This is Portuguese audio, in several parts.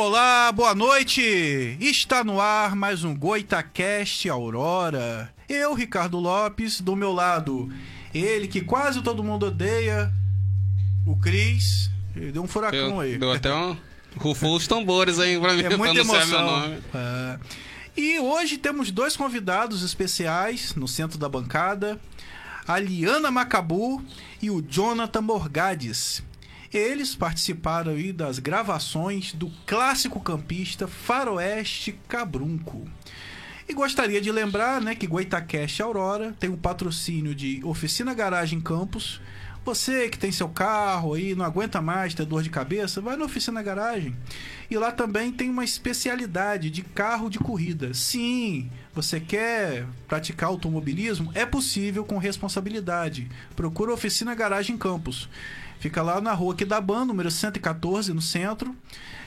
Olá, boa noite! Está no ar mais um Goitacast Aurora. Eu, Ricardo Lopes, do meu lado, ele que quase todo mundo odeia, o Cris. Ele deu um furacão Deu, aí. deu até um. Rufou os tambores aí pra mim, É muita emoção. É. E hoje temos dois convidados especiais no centro da bancada: a Liana Macabu e o Jonathan Morgades. Eles participaram aí das gravações do clássico campista Faroeste Cabrunco. E gostaria de lembrar né, que Goitacast Aurora tem o patrocínio de Oficina Garagem Campos. Você que tem seu carro aí, não aguenta mais ter dor de cabeça, vai na Oficina Garagem. E lá também tem uma especialidade de carro de corrida. Sim, você quer praticar automobilismo? É possível com responsabilidade. Procura Oficina Garagem Campos. Fica lá na rua Quidaban, número 114, no centro.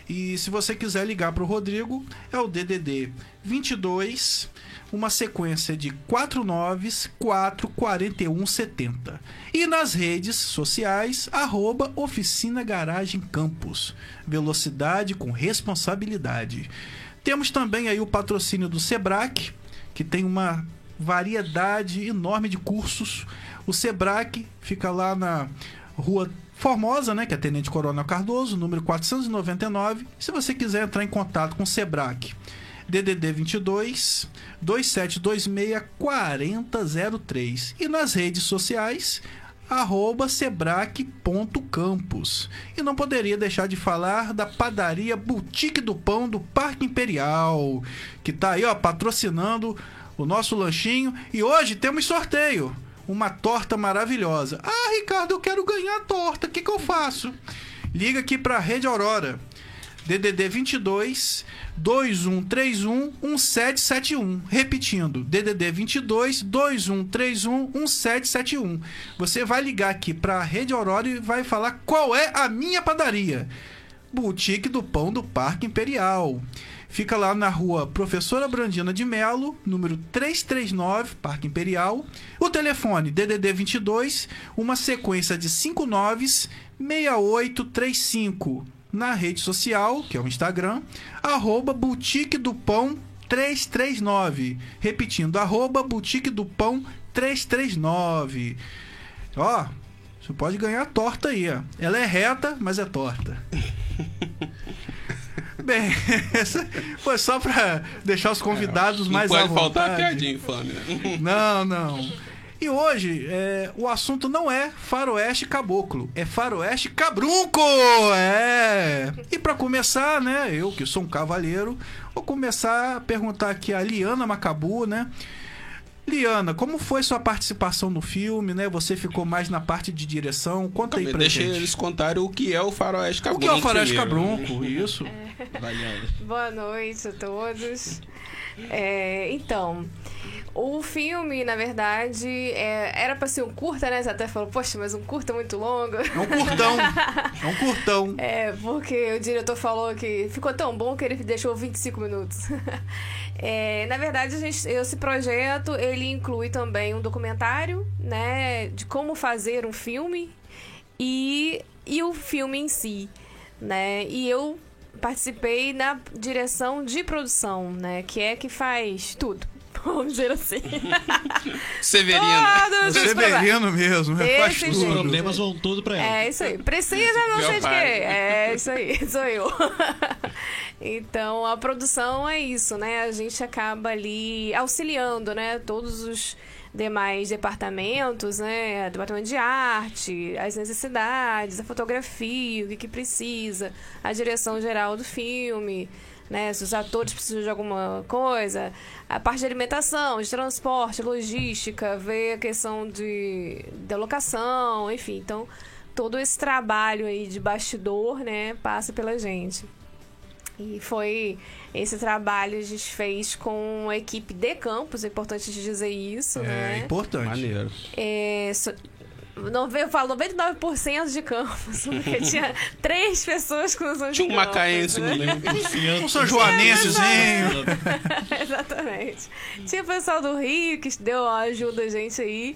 E se você quiser ligar para o Rodrigo, é o DDD 22, uma sequência de 4 noves, 4 41 70. E nas redes sociais, arroba Oficina Garagem Campos. Velocidade com responsabilidade. Temos também aí o patrocínio do Sebrac, que tem uma variedade enorme de cursos. O Sebrac fica lá na Rua Formosa, né, que é Tenente Coronel Cardoso, número 499. Se você quiser entrar em contato com o Sebrac, DDD 22 2726 4003. E nas redes sociais, arroba sebrac.campus. E não poderia deixar de falar da padaria Boutique do Pão do Parque Imperial, que tá aí, ó, patrocinando o nosso lanchinho. E hoje temos sorteio. Uma torta maravilhosa. Ah, Ricardo, eu quero ganhar a torta. O que, que eu faço? Liga aqui para a Rede Aurora. DDD 22 2131 1771. Repetindo, DDD 22 2131 1771. Você vai ligar aqui para a Rede Aurora e vai falar qual é a minha padaria. Boutique do Pão do Parque Imperial. Fica lá na rua Professora Brandina de Melo, número 339, Parque Imperial. O telefone DDD 22, uma sequência de 5 noves 6835. Na rede social, que é o Instagram, arroba Boutique do Pão 339. Repetindo, arroba Boutique do Pão 339. Ó, você pode ganhar torta aí, ó. Ela é reta, mas é torta. Bem, essa foi só pra deixar os convidados Não mais pode à faltar vontade. piadinha infame, né? Não, não. E hoje, é, o assunto não é faroeste caboclo, é faroeste cabrunco! É! E pra começar, né, eu que sou um cavalheiro, vou começar a perguntar aqui a Liana Macabu, né? Liana, como foi sua participação no filme, né? Você ficou mais na parte de direção. Conta aí pra Deixa gente. eles contarem o que é o faroeste O cabrunco. que é o faroeste cabrunco? Isso. Boa noite a todos. É, então, o filme, na verdade, é, era pra ser um curta, né? Você até falou, poxa, mas um curta muito longo. É um curtão. É um curtão. É, porque o diretor falou que ficou tão bom que ele deixou 25 minutos. É, na verdade, a gente, esse projeto ele inclui também um documentário, né, de como fazer um filme e, e o filme em si, né? E eu participei na direção de produção, né, que é que faz tudo. Vamos dizer assim. Severina. Todos. Severino mesmo, né? tudo. Os problemas vão tudo pra ela. É isso aí. Precisa não sei de quê. É isso aí, sou eu. Então, a produção é isso, né? A gente acaba ali auxiliando, né? Todos os demais departamentos, né? Departamento de arte, as necessidades, a fotografia, o que, que precisa, a direção geral do filme. Né, se os atores precisam de alguma coisa, a parte de alimentação, de transporte, logística, ver a questão de, da locação, enfim. Então, todo esse trabalho aí de bastidor, né, passa pela gente. E foi esse trabalho a gente fez com a equipe de campus, é importante dizer isso, É né? importante. Maneiro. É, so- nove- eu falo 99% de campus, porque tinha três pessoas com noção de Tinha um macaense né? Um São Joanensezinho. Exatamente. Tinha o pessoal do Rio que deu ajuda a gente aí.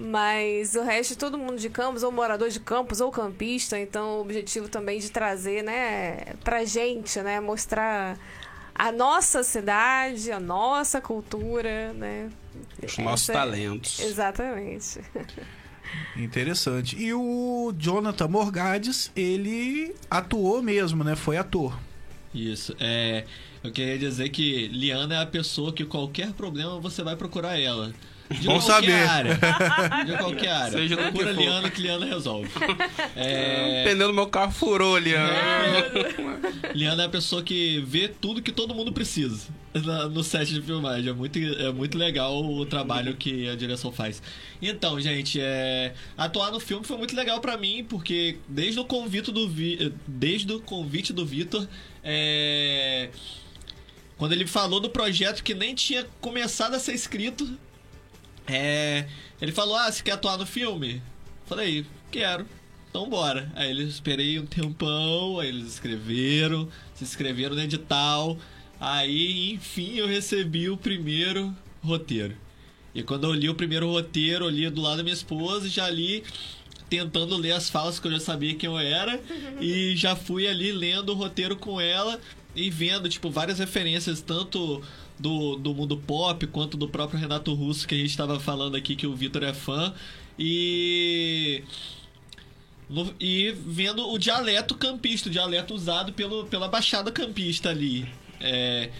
Mas o resto, todo mundo de campos, ou morador de campos, ou campista. Então, o objetivo também de trazer, né, pra gente, né, mostrar a nossa cidade, a nossa cultura, né? Os nossos Essa- talentos. Exatamente. Interessante. E o Jonathan Morgades, ele atuou mesmo, né? Foi ator. Isso. É, eu queria dizer que Liana é a pessoa que qualquer problema você vai procurar ela. De Bom qualquer saber. área. De qualquer área. Seja do que Procura for. Liana que Liana resolve. É, O pneu do meu carro furou ali. ó. Liana é a pessoa que vê tudo que todo mundo precisa no set de filmagem. É muito, é muito legal o trabalho que a direção faz. Então, gente, é, atuar no filme foi muito legal pra mim, porque desde o convite do, Vi- desde o convite do Vitor, é, quando ele falou do projeto que nem tinha começado a ser escrito, é, ele falou: Ah, você quer atuar no filme? Falei: Quero. Então bora. Aí eles esperei um tempão, aí eles escreveram, se inscreveram no edital. Aí, enfim, eu recebi o primeiro roteiro. E quando eu li o primeiro roteiro, eu li do lado da minha esposa e já li tentando ler as falas que eu já sabia quem eu era e já fui ali lendo o roteiro com ela e vendo tipo várias referências tanto do, do mundo pop quanto do próprio Renato Russo que a gente estava falando aqui que o Vitor é fã e no- e vendo o dialeto campista, o dialeto usado pelo, pela Baixada Campista ali. É,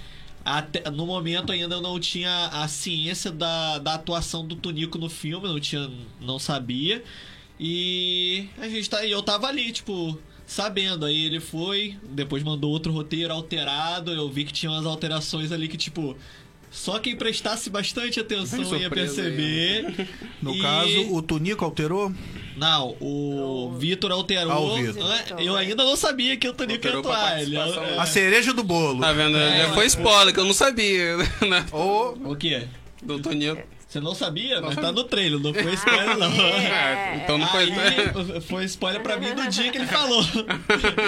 até- no momento ainda eu não tinha a ciência da, da atuação do Tunico no filme, não tinha, não sabia. E a gente tá, eu tava ali, tipo, sabendo. Aí ele foi, depois mandou outro roteiro alterado. Eu vi que tinha umas alterações ali que, tipo, só quem prestasse bastante atenção ia surpresa aí, perceber. No E- caso, o Tunico alterou. Não, o Vitor alterou. Ah, o Vitor. Ah, Eu ainda não sabia que o Tonico ia atuar. Ele, é- A cereja do bolo. Tá vendo? É, Já foi spoiler, que eu não sabia. né? Ou O quê? Do Toninho. Você não sabia? Mas Não tá no trailer, não foi spoiler, não. É, então não foi. Aí, foi spoiler pra mim do dia que ele falou.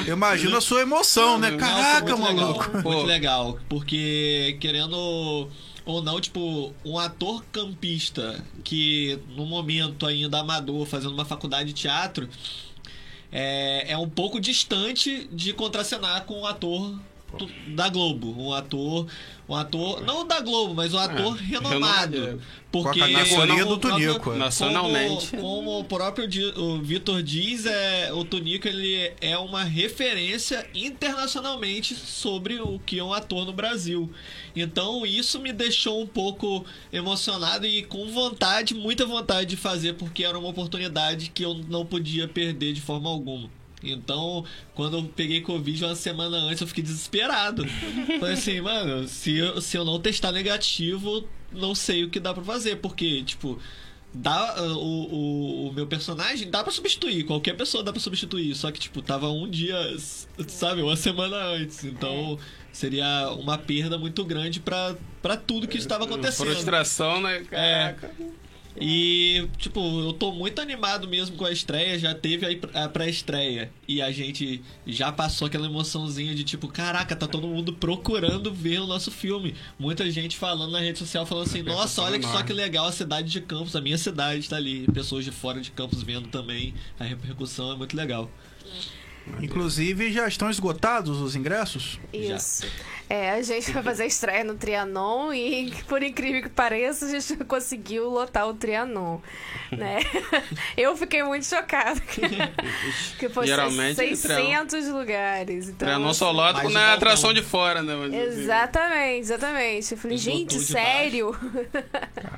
imagina a sua emoção, né? Caraca, foi muito maluco. Legal, muito legal. Porque, querendo ou não, tipo, um ator campista que no momento ainda amador, fazendo uma faculdade de teatro, é, é um pouco distante de contracenar com um ator da Globo. Um ator. Um ator. Não da Globo, mas um ator renomado. renomado. Porque Com a categoria do como Tunico, é. Nacionalmente. Como, como o próprio o Vitor diz, é, o Tunico ele é uma referência internacionalmente sobre o que é um ator no Brasil. Então isso me deixou um pouco emocionado e com vontade, muita vontade de fazer, porque era uma oportunidade que eu não podia perder de forma alguma. Então, quando eu peguei Covid uma semana antes, eu fiquei desesperado. Falei assim, mano, se eu, se eu não testar negativo, não sei o que dá pra fazer. Porque, tipo, dá, uh, o, o, o meu personagem dá pra substituir. Qualquer pessoa dá pra substituir. Só que, tipo, tava um dia, sabe, uma semana antes. Então, seria uma perda muito grande pra, pra tudo que estava acontecendo. Frustração, né? É. E, tipo, eu tô muito animado mesmo com a estreia. Já teve aí a pré-estreia. E a gente já passou aquela emoçãozinha de tipo, caraca, tá todo mundo procurando ver o nosso filme. Muita gente falando na rede social, falando assim, nossa, olha que só que legal a cidade de Campos, a minha cidade tá ali. Pessoas de fora de Campos vendo também. A repercussão é muito legal. Inclusive, já estão esgotados os ingressos? Isso. É, a gente vai fazer a estreia no Trianon e, por incrível que pareça, a gente conseguiu lotar o Trianon, né? Eu fiquei muito chocada. que foi Geralmente, 600 lugares. Então, Trianon só assim, lota quando é atração de fora, né? Exatamente, exatamente. Eu falei, Esgotou gente, sério?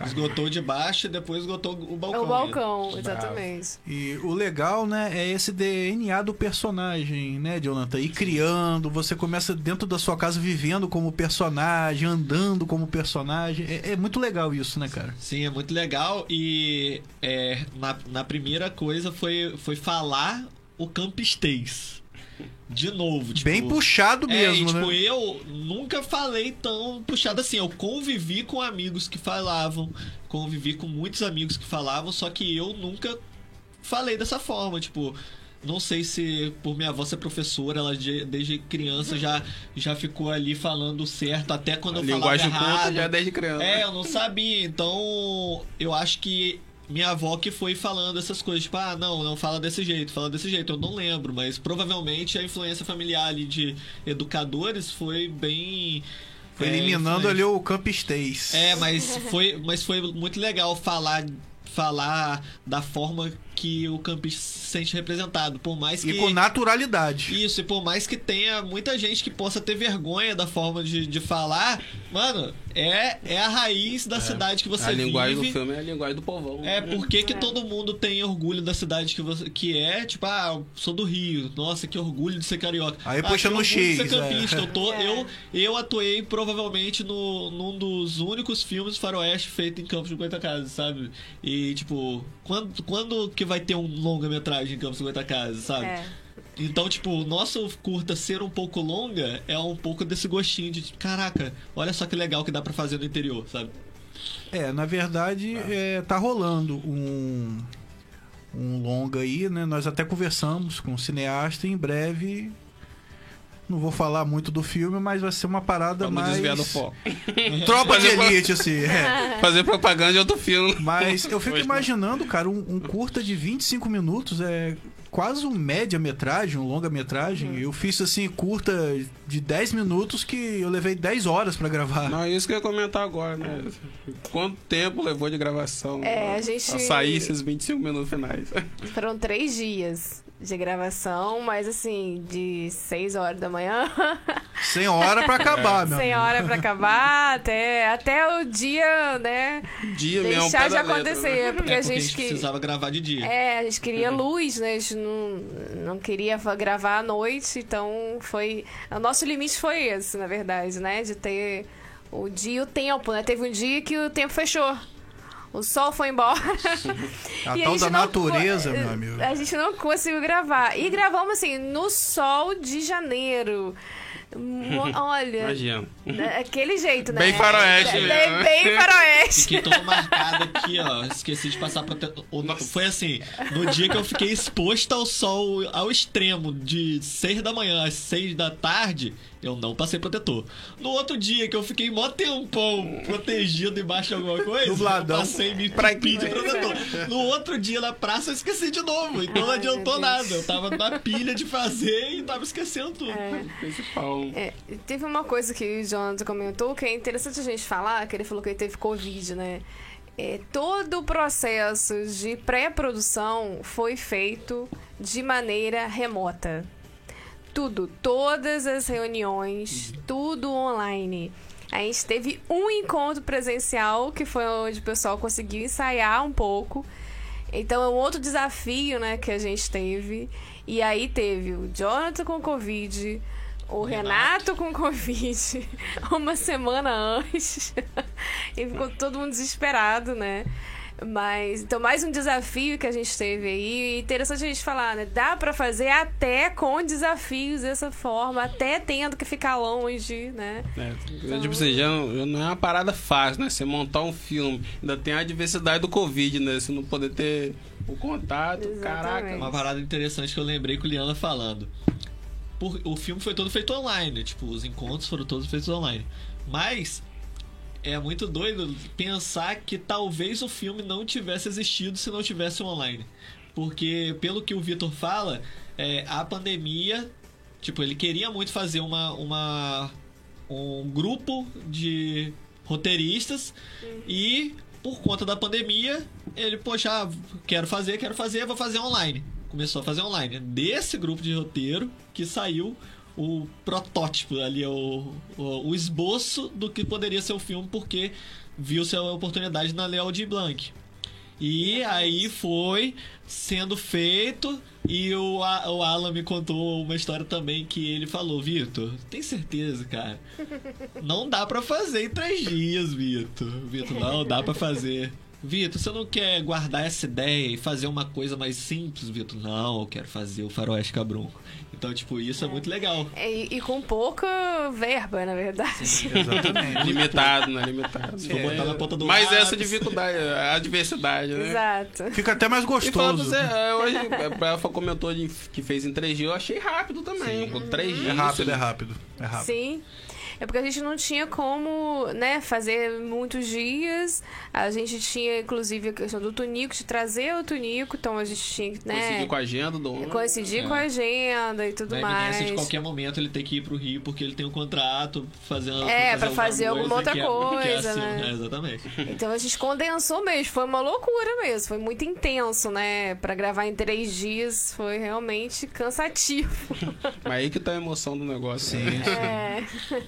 Esgotou de baixo e depois esgotou o É balcão. o né? balcão, exatamente. E o legal, né, é esse DNA do personagem, né, Jonathan? Ir criando, você começa dentro da sua casa vivendo como personagem, andando como personagem. É, é muito legal isso, né, cara? Sim, é muito legal. E é, na, na primeira coisa foi, foi falar o campistês. De novo. Tipo, Bem puxado é, mesmo, e, tipo, né? eu nunca falei tão puxado assim. Eu convivi com amigos que falavam, convivi com muitos amigos que falavam, só que eu nunca falei dessa forma. Tipo, não sei se por minha avó ser professora, ela de- desde criança já, já ficou ali falando certo, até quando A eu falava linguagem errado. culta já é desde criança. É, eu não sabia. Então, eu acho que minha avó que foi falando essas coisas, tipo, ah, não, não fala desse jeito, fala desse jeito. Eu não lembro, mas provavelmente a influência familiar ali de educadores foi bem. Foi é, eliminando ali o Campistês. É, mas foi, mas foi muito legal falar falar da forma que o campista se sente representado, por mais que E com naturalidade. isso, e por mais que tenha muita gente que possa ter vergonha da forma de, de falar, mano, é, é a raiz da cidade que você a linguagem vive. do filme é a linguagem do povão. É, por que, que todo mundo tem orgulho da cidade que você que é? Tipo, ah, eu sou do Rio. Nossa, que orgulho de ser carioca. Aí ah, puxa no X, ser campista. é. Eu, tô, É. eu, eu atuei provavelmente no, num dos únicos filmes faroeste feito em Campos de Goitacazes, sabe? E, tipo, quando, quando que vai ter um longa-metragem em Campos de Goitacazes, sabe? É. Então, tipo, o nosso curta ser um pouco longa é um pouco desse gostinho de, caraca, olha só que legal que dá pra fazer no interior, sabe? É, na verdade, é, tá rolando um, um longa aí, né? Nós até conversamos com o cineasta e em breve. Não vou falar muito do filme, mas vai ser uma parada Vamos mais. desviar do foco. Tropa de pra- elite, assim. é. Fazer propaganda de outro filme. Mas eu fico Pois não. imaginando, cara, um, um curta de 25 minutos é quase um média-metragem, um longa-metragem. Eu fiz assim, curta de 10 minutos que eu levei 10 horas pra gravar. Não, é isso que eu ia comentar agora, né? Quanto tempo levou de gravação? É, a gente- Pra sair esses 25 minutos finais. Foram três dias de gravação, mas assim, de 6 horas da manhã, Sem hora pra acabar, meu sem amigo. hora pra acabar, até, até o dia, né? Dia mesmo, Deixar pé de da letra, acontecer, né? porque é a porque gente que. precisava gravar de dia. É, a gente queria Uhum. luz, né? A gente não, não queria gravar à noite, então foi. O nosso limite foi esse, na verdade, né? De ter o dia e o tempo, né? Teve um dia que o tempo fechou. O sol foi embora. A E tal gente da não natureza, co- meu amigo. A gente não conseguiu gravar. E gravamos assim, no sol de janeiro. Olha. Imagina. Daquele jeito, né? Bem faroeste É. Bem faroeste. Fiquei todo marcado aqui, ó. Esqueci de passar protetor. Foi assim, no dia que eu fiquei exposto ao sol ao extremo, de 6 da manhã às 6 da tarde, eu não passei protetor. No outro dia que eu fiquei mó tempão protegido embaixo de alguma coisa, Dubladão. eu passei me Pra de quê? protetor. No outro dia na praça eu esqueci de novo, então não adiantou nada. Eu tava na pilha de fazer e tava esquecendo tudo. Principal. É, teve uma coisa que o Jonathan comentou que é interessante a gente falar, que ele falou que ele teve Covid, né? É, todo o processo de pré-produção foi feito de maneira remota. Tudo, todas as reuniões, tudo online. A gente teve um encontro presencial, que foi onde o pessoal conseguiu ensaiar um pouco. Então é um outro desafio, né, que a gente teve. E aí teve o Jonathan com Covid, o Renato, com Covid, uma semana antes. e ficou todo mundo desesperado, né? Mas, então, mais um desafio que a gente teve aí. E interessante a gente falar, né? Dá pra fazer até com desafios dessa forma, até tendo que ficar longe, né? É, tipo assim, já não, já não é uma parada fácil, né? Você montar um filme, ainda tem a diversidade do Covid, né? Você não poder ter o contato, Exatamente. caraca. Uma parada interessante que eu lembrei com o Liana falando. Por- o filme foi todo feito online, tipo, os encontros foram todos feitos online. Mas é muito doido pensar que talvez o filme não tivesse existido se não tivesse online. Porque, pelo que o Vitor fala, é, a pandemia, tipo, ele queria muito fazer uma, uma um grupo de roteiristas e por conta da pandemia, ele, poxa, quero fazer, quero fazer, vou fazer online. Começou a fazer online. Desse grupo de roteiro que saiu o protótipo ali, o, o, o esboço do que poderia ser o filme, porque viu-se a oportunidade na Leo de Blanc. E aí foi sendo feito e o, o Alan me contou uma história também que ele falou, Vitor, tem certeza, cara? Não dá pra fazer em três dias, Vitor. Vitor, não dá pra fazer. Vitor, você não quer guardar essa ideia e fazer uma coisa mais simples, Vitor? Não, eu quero fazer o Faroeste Cabrunco. Então, tipo, isso é muito legal. É, E, e com pouca verba, na verdade. Exatamente. Limitado, né? Limitado. Se for botar na ponta do Mas lápis. essa dificuldade, a diversidade, né? Exato. Fica até mais E gostoso. você, é, hoje, a Rafa comentou de, que fez em 3 dias, eu achei rápido também. Com 3 dias. É rápido, é rápido. É rápido. Sim. É porque a gente não tinha como, né, fazer muitos dias. A gente tinha, inclusive, a questão do Tunico, de trazer o Tunico, então a gente tinha que, né? Coincidir com a agenda do homem. Coincidir É. com a agenda e tudo Na mais. eminência de qualquer momento ele tem que ir pro Rio porque ele tem um contrato fazendo. É, pra fazer alguma outra que é- que é coisa, assim, né? Exatamente. Então a gente condensou mesmo, foi uma loucura mesmo, foi muito intenso, né? Pra gravar em três dias foi realmente cansativo. Mas aí que tá a emoção do negócio. Sim. né? É.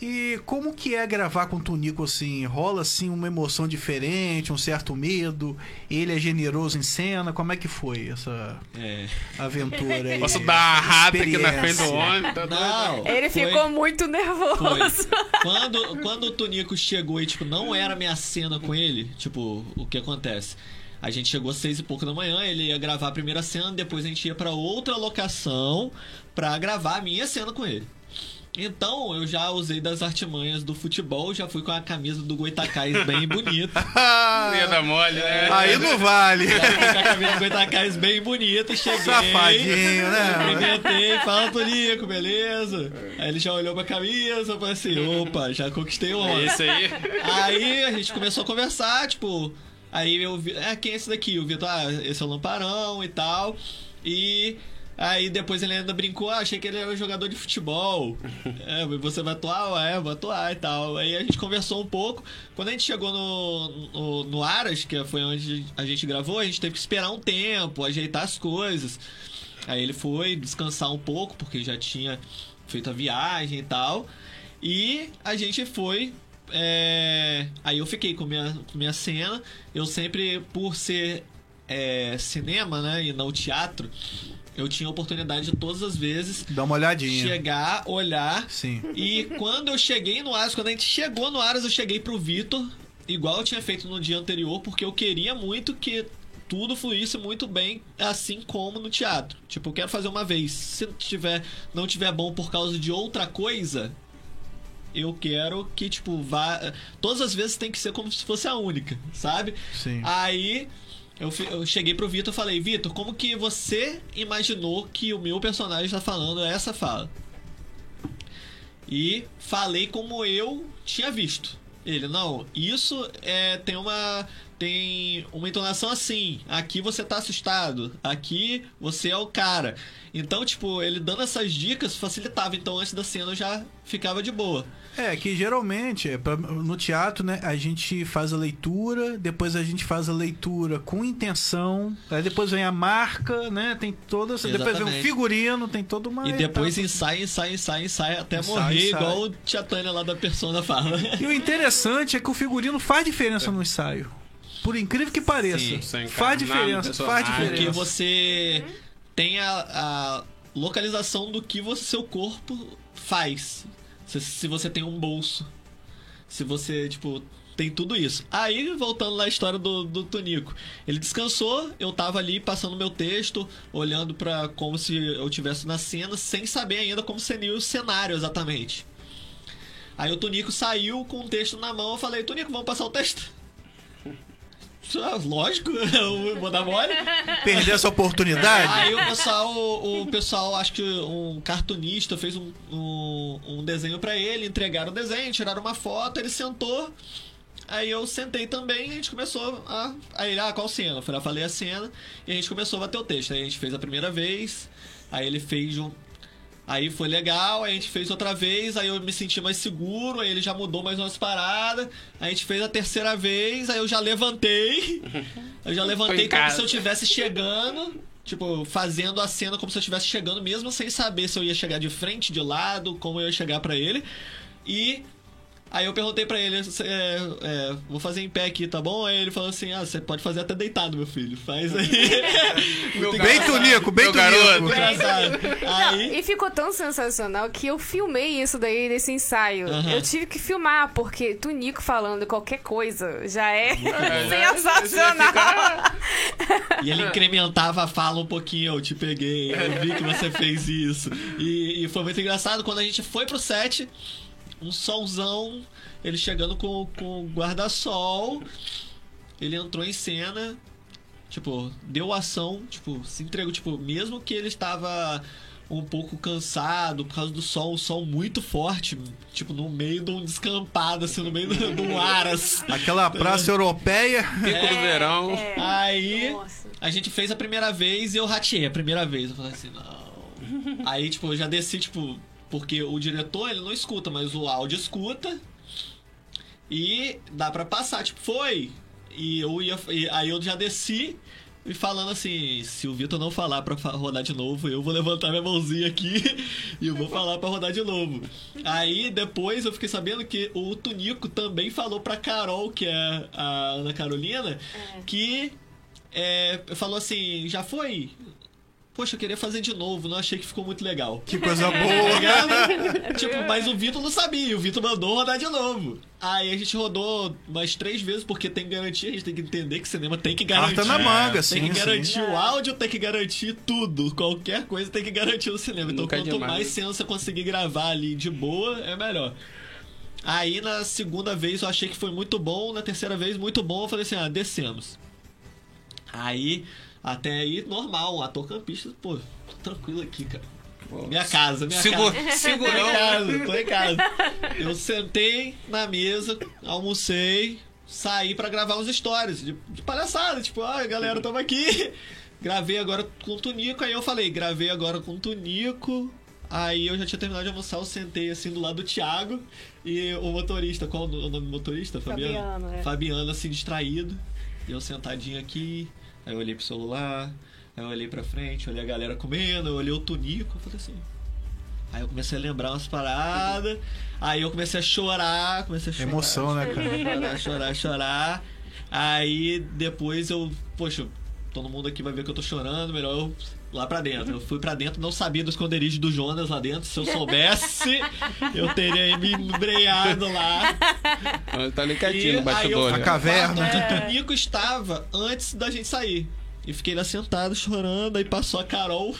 E como que é gravar com o Tunico assim? Rola assim uma emoção diferente, um certo medo? Ele é generoso em cena? Como é que foi essa É. aventura aí? Posso dar uma rata aqui na frente do homem? Tá? Não. Ele foi- ficou muito nervoso. Foi. Quando, quando o Tonico chegou e, tipo, não era minha cena com ele, tipo, o que acontece? A gente chegou às seis e pouco da manhã, ele ia gravar a primeira cena, depois a gente ia pra outra locação pra gravar a minha cena com ele. Então, eu já usei das artimanhas do futebol, já fui com a camisa do Goitacás bem bonita. Ah, dar mole, né? aí não vale. Já fui com a camisa do Goitacás bem bonita, cheguei. Safadinho, né? Cumprimentei, fala Tonico, beleza? Aí ele já olhou pra camisa, eu falei assim, opa, já conquistei o É homem. isso aí. Aí a gente começou a conversar, tipo. Aí eu vi. Ah, quem é esse daqui? O Vitor, ah, esse é o Lamparão e tal. E. Aí depois ele ainda brincou, ah, achei que ele era um jogador de futebol. É, você vai atuar? Ah, É, vou atuar e tal. Aí a gente conversou um pouco. Quando a gente chegou no, no, no Aras, que foi onde a gente gravou, a gente teve que esperar um tempo, ajeitar as coisas. Aí ele foi descansar um pouco, porque já tinha feito a viagem e tal. E a gente foi. é, Aí eu fiquei com minha, com minha cena. Eu sempre, por ser é, cinema, né? E não teatro, eu tinha a oportunidade de todas as vezes Dá uma olhadinha. chegar, olhar. Sim. E quando eu cheguei no Aras, quando a gente chegou no Aras, eu cheguei pro Vitor, igual eu tinha feito no dia anterior, porque eu queria muito que tudo fluísse muito bem, assim como no teatro. Tipo, eu quero fazer uma vez. Se tiver, não tiver bom por causa de outra coisa, eu quero que, tipo, vá. Todas as vezes tem que ser como se fosse a única, sabe? Sim. Aí eu, eu cheguei pro Vitor e falei, Vitor, como que você imaginou que o meu personagem está falando essa fala? E falei como eu tinha visto. Ele, não, isso é, tem uma. Tem uma entonação assim. Aqui você tá assustado. Aqui você é o cara. Então, tipo, ele dando essas dicas facilitava. Então, antes da cena eu já ficava de boa. É, que geralmente, é, no teatro, né, a gente faz a leitura, depois a gente faz a leitura com intenção, aí depois vem a marca, né, tem toda essa, depois vem o figurino, tem toda uma E depois etapa. ensaia, ensaia, ensaia, ensaia até Ensaia, morrer, ensaia. igual o Tia Tânia lá da Persona fala. E o interessante é que o figurino faz diferença no ensaio. Por incrível que pareça. Sim, faz diferença, faz diferença. Porque você tem a, a localização do que você, seu corpo faz. Se, se você tem um bolso. Se você, tipo, tem tudo isso. Aí, voltando na história do, do Tonico. Ele descansou, eu tava ali passando meu texto, olhando pra como se eu tivesse na cena, sem saber ainda como seria o cenário exatamente. Aí o Tonico saiu com o texto na mão, eu falei, Tonico, vamos passar o texto? Ah, Lógico, eu vou dar mole. Perder essa oportunidade? Aí o pessoal, o, pessoal, acho que um cartunista fez um, um, um desenho pra ele, entregaram o desenho, tiraram uma foto, ele sentou. Aí eu sentei também e a gente começou a. Aí ele, ah, qual cena? Eu falei, ah, falei a cena e a gente começou a bater o texto. Aí a gente fez a primeira vez, aí ele fez um. Aí foi legal, aí a gente fez outra vez, aí eu me senti mais seguro, aí ele já mudou mais umas paradas. Aí a gente fez a terceira vez, aí eu já levantei. Eu já levantei como se eu estivesse chegando. Tipo, fazendo a cena como se eu estivesse chegando, mesmo sem saber se eu ia chegar de frente, de lado, como eu ia chegar pra ele. E aí eu perguntei pra ele, "Cê, é, é, vou fazer em pé aqui, tá bom? Aí ele falou assim, ah, você pode fazer até deitado, meu filho. Faz aí. Meu Bem. Tunico, bem. Tunico. Aí... E ficou tão sensacional que eu filmei isso daí nesse ensaio. Aham. Eu tive que filmar, porque Tunico falando qualquer coisa já é, É, sensacional. E ele incrementava a fala um pouquinho, eu te peguei, eu vi que você fez isso. E, e foi muito engraçado quando a gente foi pro set, um solzão, ele chegando com, com o guarda-sol, ele entrou em cena, tipo, deu ação, tipo, se entregou, tipo, mesmo que ele estava um pouco cansado por causa do sol, um sol muito forte, tipo, no meio de um descampado, assim, no meio do, do Aras. Aquela praça europeia. Pico do verão. É. Aí Nossa. a gente fez a primeira vez e eu rateei a primeira vez. Eu falei assim, não. Aí, tipo, eu já desci, tipo, porque o diretor ele não escuta, mas o áudio escuta. E dá pra passar, tipo, foi. E eu ia. e aí eu já desci e falando assim, se o Vitor não falar pra fa- rodar de novo, eu vou levantar minha mãozinha aqui e eu vou falar pra rodar de novo. Aí depois eu fiquei sabendo que o Tunico também falou pra Carol, que é a Ana Carolina, que é, falou assim, já foi? Poxa, eu queria fazer de novo, não achei que ficou muito legal. Que coisa boa. ligado? tipo, mas o Vitor não sabia, o Vitor mandou rodar de novo. Aí a gente rodou umas três vezes, porque tem garantia, a gente tem que entender que cinema tem que garantir. Carta na manga, Tem sim, que sim. garantir o áudio, tem que garantir tudo. Qualquer coisa tem que garantir no cinema. Então, Nunca é quanto demais. mais cena você conseguir gravar ali de boa, é melhor. Aí, na segunda vez, eu achei que foi muito bom. Na terceira vez, muito bom. Eu falei assim, ah, descemos. Aí, até aí, normal. Um ator campista, pô, tô tranquilo aqui, cara. Minha casa, minha Segura- casa. Tô em casa, tô em casa. Eu sentei na mesa, almocei, saí pra gravar uns stories de, de palhaçada. Tipo, ah, galera, tamo aqui. Gravei agora com o Tunico. Aí eu falei, gravei agora com o Tunico. Aí eu já tinha terminado de almoçar, eu sentei assim do lado do Thiago. E o motorista, qual o nome do motorista? Fabiano? Fabiano, é. Fabiano, assim, distraído. E eu sentadinho aqui. Aí eu olhei pro celular. Aí eu olhei pra frente, olhei a galera comendo, eu olhei o Tunico. Eu falei assim. Aí eu comecei a lembrar umas paradas. Aí eu comecei a chorar, comecei a chorar. Emoção, né, cara? Chorar, chorar, chorar. Aí depois eu, poxa, todo mundo aqui vai ver que eu tô chorando, melhor eu lá pra dentro. Eu fui pra dentro, não sabia do esconderijo do Jonas lá dentro. Se eu soubesse, eu teria me embreado lá. Tá ali quietinho no bastidor. A né? caverna. onde o Tonico estava antes da gente sair. E fiquei lá sentado, chorando, aí passou a Carol.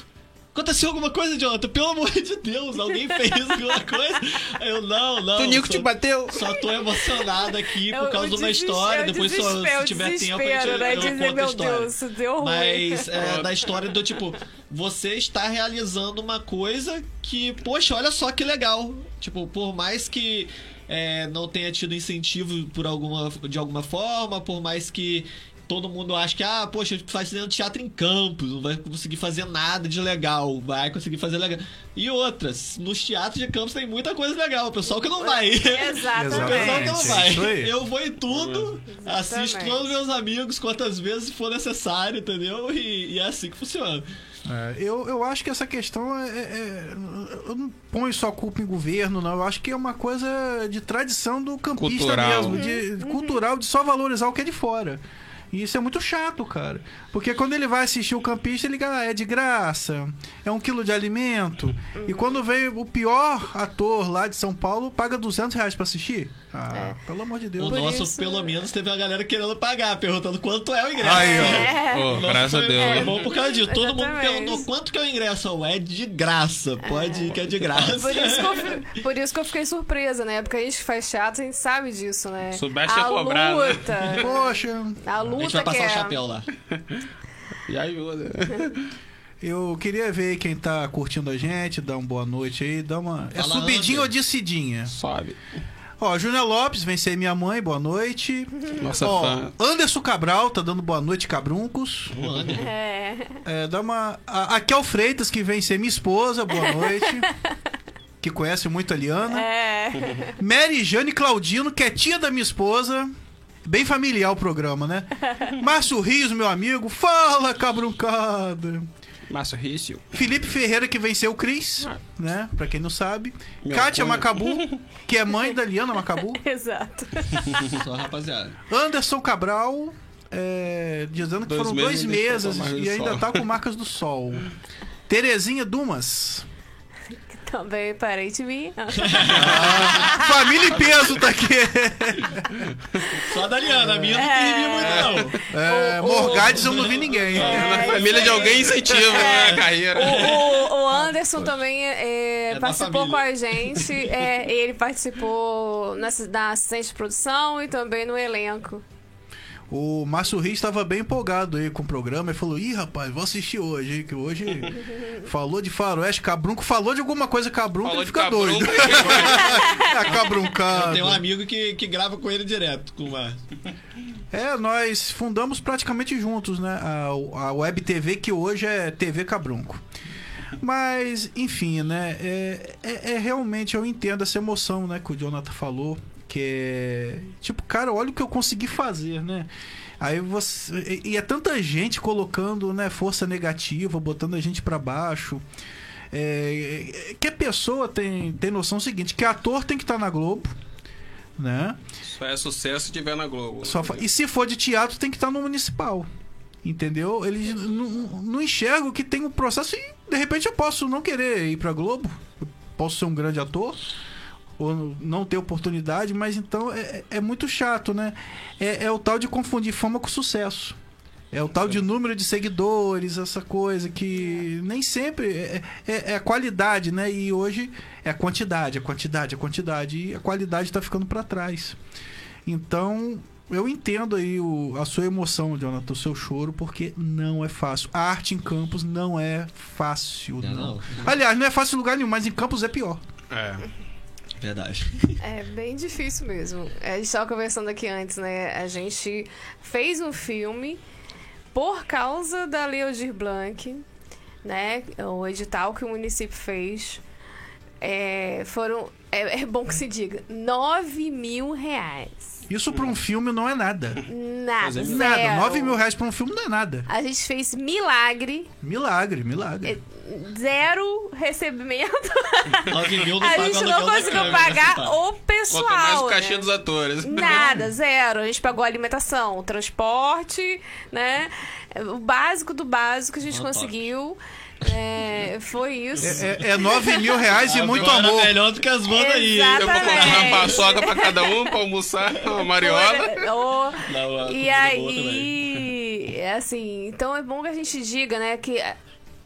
Aconteceu alguma coisa, Jonathan? Pelo amor de Deus, alguém fez alguma coisa? Aí eu, não, não. Tonico só- te bateu. Só tô emocionado aqui É por o- causa de uma história. o Depois, só, se tiver tempo, a gente, né? eu Dizer, conto a meu história. Deus, deu ruim. Mas é, da história do tipo, você está realizando uma coisa que, poxa, olha só que legal. Tipo, por mais que é, não tenha tido incentivo por alguma, de alguma forma, por mais que todo mundo ache que, ah, poxa, fazendo teatro em campos, não vai conseguir fazer nada de legal, vai conseguir fazer legal. E outras, nos teatros de campos tem muita coisa legal, o pessoal que não vai. O pessoal que não Exatamente, vai. Eu vou em tudo, assisto Exatamente. todos os meus amigos quantas vezes for necessário, entendeu? E, e é assim que funciona. É, eu, eu acho que essa questão é, é- Eu não ponho só culpa em governo, não. Eu acho que é uma coisa de tradição do campista Cultural. mesmo. De, cultural, de só valorizar o que é de fora. E isso é muito chato, cara. Porque quando ele vai assistir o campista, ele ah, é de graça, é um quilo de alimento. E quando vem o pior ator lá de São Paulo, paga 200 reais pra assistir? Ah, pelo amor de Deus. O Por nosso, isso- pelo menos, teve uma galera querendo pagar, perguntando quanto é o ingresso. Aí, ó. É. Graças a Deus. Hein? bom por causa disso. Todo mundo perguntou quanto que é o ingresso. É de graça. Pode ir que é de graça. Por isso, que eu, fi- por isso que eu fiquei surpresa, né? Porque a gente que faz teatro, a gente sabe disso, né? Soubesse a ia cobrar, né? luta. Poxa, A A gente vai passar é... o chapéu lá. Já ajuda. eu queria ver quem tá curtindo a gente, dar uma boa noite aí, dar uma. É Fala, subidinha André. ou descidinha? Sobe. Ó, Júnior Lopes, vem ser minha mãe, boa noite. Nossa Ó, fã. Anderson Cabral tá dando boa noite, cabruncos. O Ander. É. É, dá uma. A, a Kel Freitas, que vem ser minha esposa, boa noite. que conhece muito a Liana. É. Mary Jane Claudino, que é tia da minha esposa. Bem familiar o programa, né? Márcio Rios, meu amigo. Fala, cabruncada. Márcio Rício. Felipe Ferreira, que venceu o Cris, né? Pra quem não sabe. Meu Kátia. Macabu, que é mãe da Liana Macabu. Exato. Só rapaziada. Anderson Cabral, é, dizendo que Dois foram meses dois meses e do ainda sol. tá com marcas do sol. Terezinha Dumas. Também parei de mim. Família em peso tá aqui. Só a Daliana. A minha não tem review muito, não. É, O- o- Morgades eu não vi ninguém. Na família de alguém incentiva né, a carreira. O, o- o Anderson também é, É da participou com a gente. É, ele participou na, na assistente de produção e também no elenco. O Márcio Rios estava bem empolgado aí com o programa e falou: Ih, rapaz, vou assistir hoje, hein, que hoje falou de faroeste, cabrunco, falou de alguma coisa cabrunco, Falou ele fica cabrunco, doido. é cabruncado. Tem um amigo que, que grava com ele direto, com o Márcio. É, nós fundamos praticamente juntos, né? A, a Web TV, que hoje é TV Cabrunco. Mas, enfim, né? É, é, é realmente, eu entendo essa emoção, né? Que o Jonathan falou. Que é. Tipo, cara, olha o que eu consegui fazer, né? Aí você. E, é tanta gente colocando, né, força negativa, botando a gente pra baixo. É, que a pessoa tem, tem noção seguinte, que ator tem que estar na Globo, né? Só é sucesso se tiver na Globo. Só fa- E se for de teatro, tem que estar no municipal. Entendeu? Eles não, não enxergam que tem um processo e de repente eu posso não querer ir pra Globo. Posso ser um grande ator. Ou não ter oportunidade, mas então é, é muito chato, né? É, é o tal de confundir fama com sucesso. É o tal de número de seguidores, essa coisa que nem sempre é, é- é a qualidade, né? E hoje é a quantidade, a quantidade, a quantidade. E a qualidade tá ficando para trás. Então, eu entendo aí o- a sua emoção, Jonathan, o seu choro, porque não é fácil. A arte em campos não é fácil, Não, não. não. Aliás, não é fácil em lugar nenhum, mas em campos é pior. É. Verdade. É bem difícil mesmo. A gente estava conversando aqui antes, né? A gente fez um filme por causa da Leodir Blanc, né? O edital que o município fez. É, foram. É, é bom que se diga, 9 mil reais. Isso pra um filme não é nada. Nada. É Nada. zero. 9 mil reais pra um filme não é nada. A gente fez milagre, Milagre, milagre. Zero recebimento. 9 mil não A gente não conseguiu câmera, pagar o pessoal. Quanto mais o cachê né? dos atores. Nada, zero. A gente pagou alimentação, transporte, né? O básico do básico a gente Ah, top. conseguiu. É, foi isso. É, é 9 mil reais e muito amor. melhor do que as bandas aí. Eu vou comprar uma paçoca pra cada um, pra almoçar, uma mariola. Ô, Não, e é aí, é assim, então é bom que a gente diga, né, que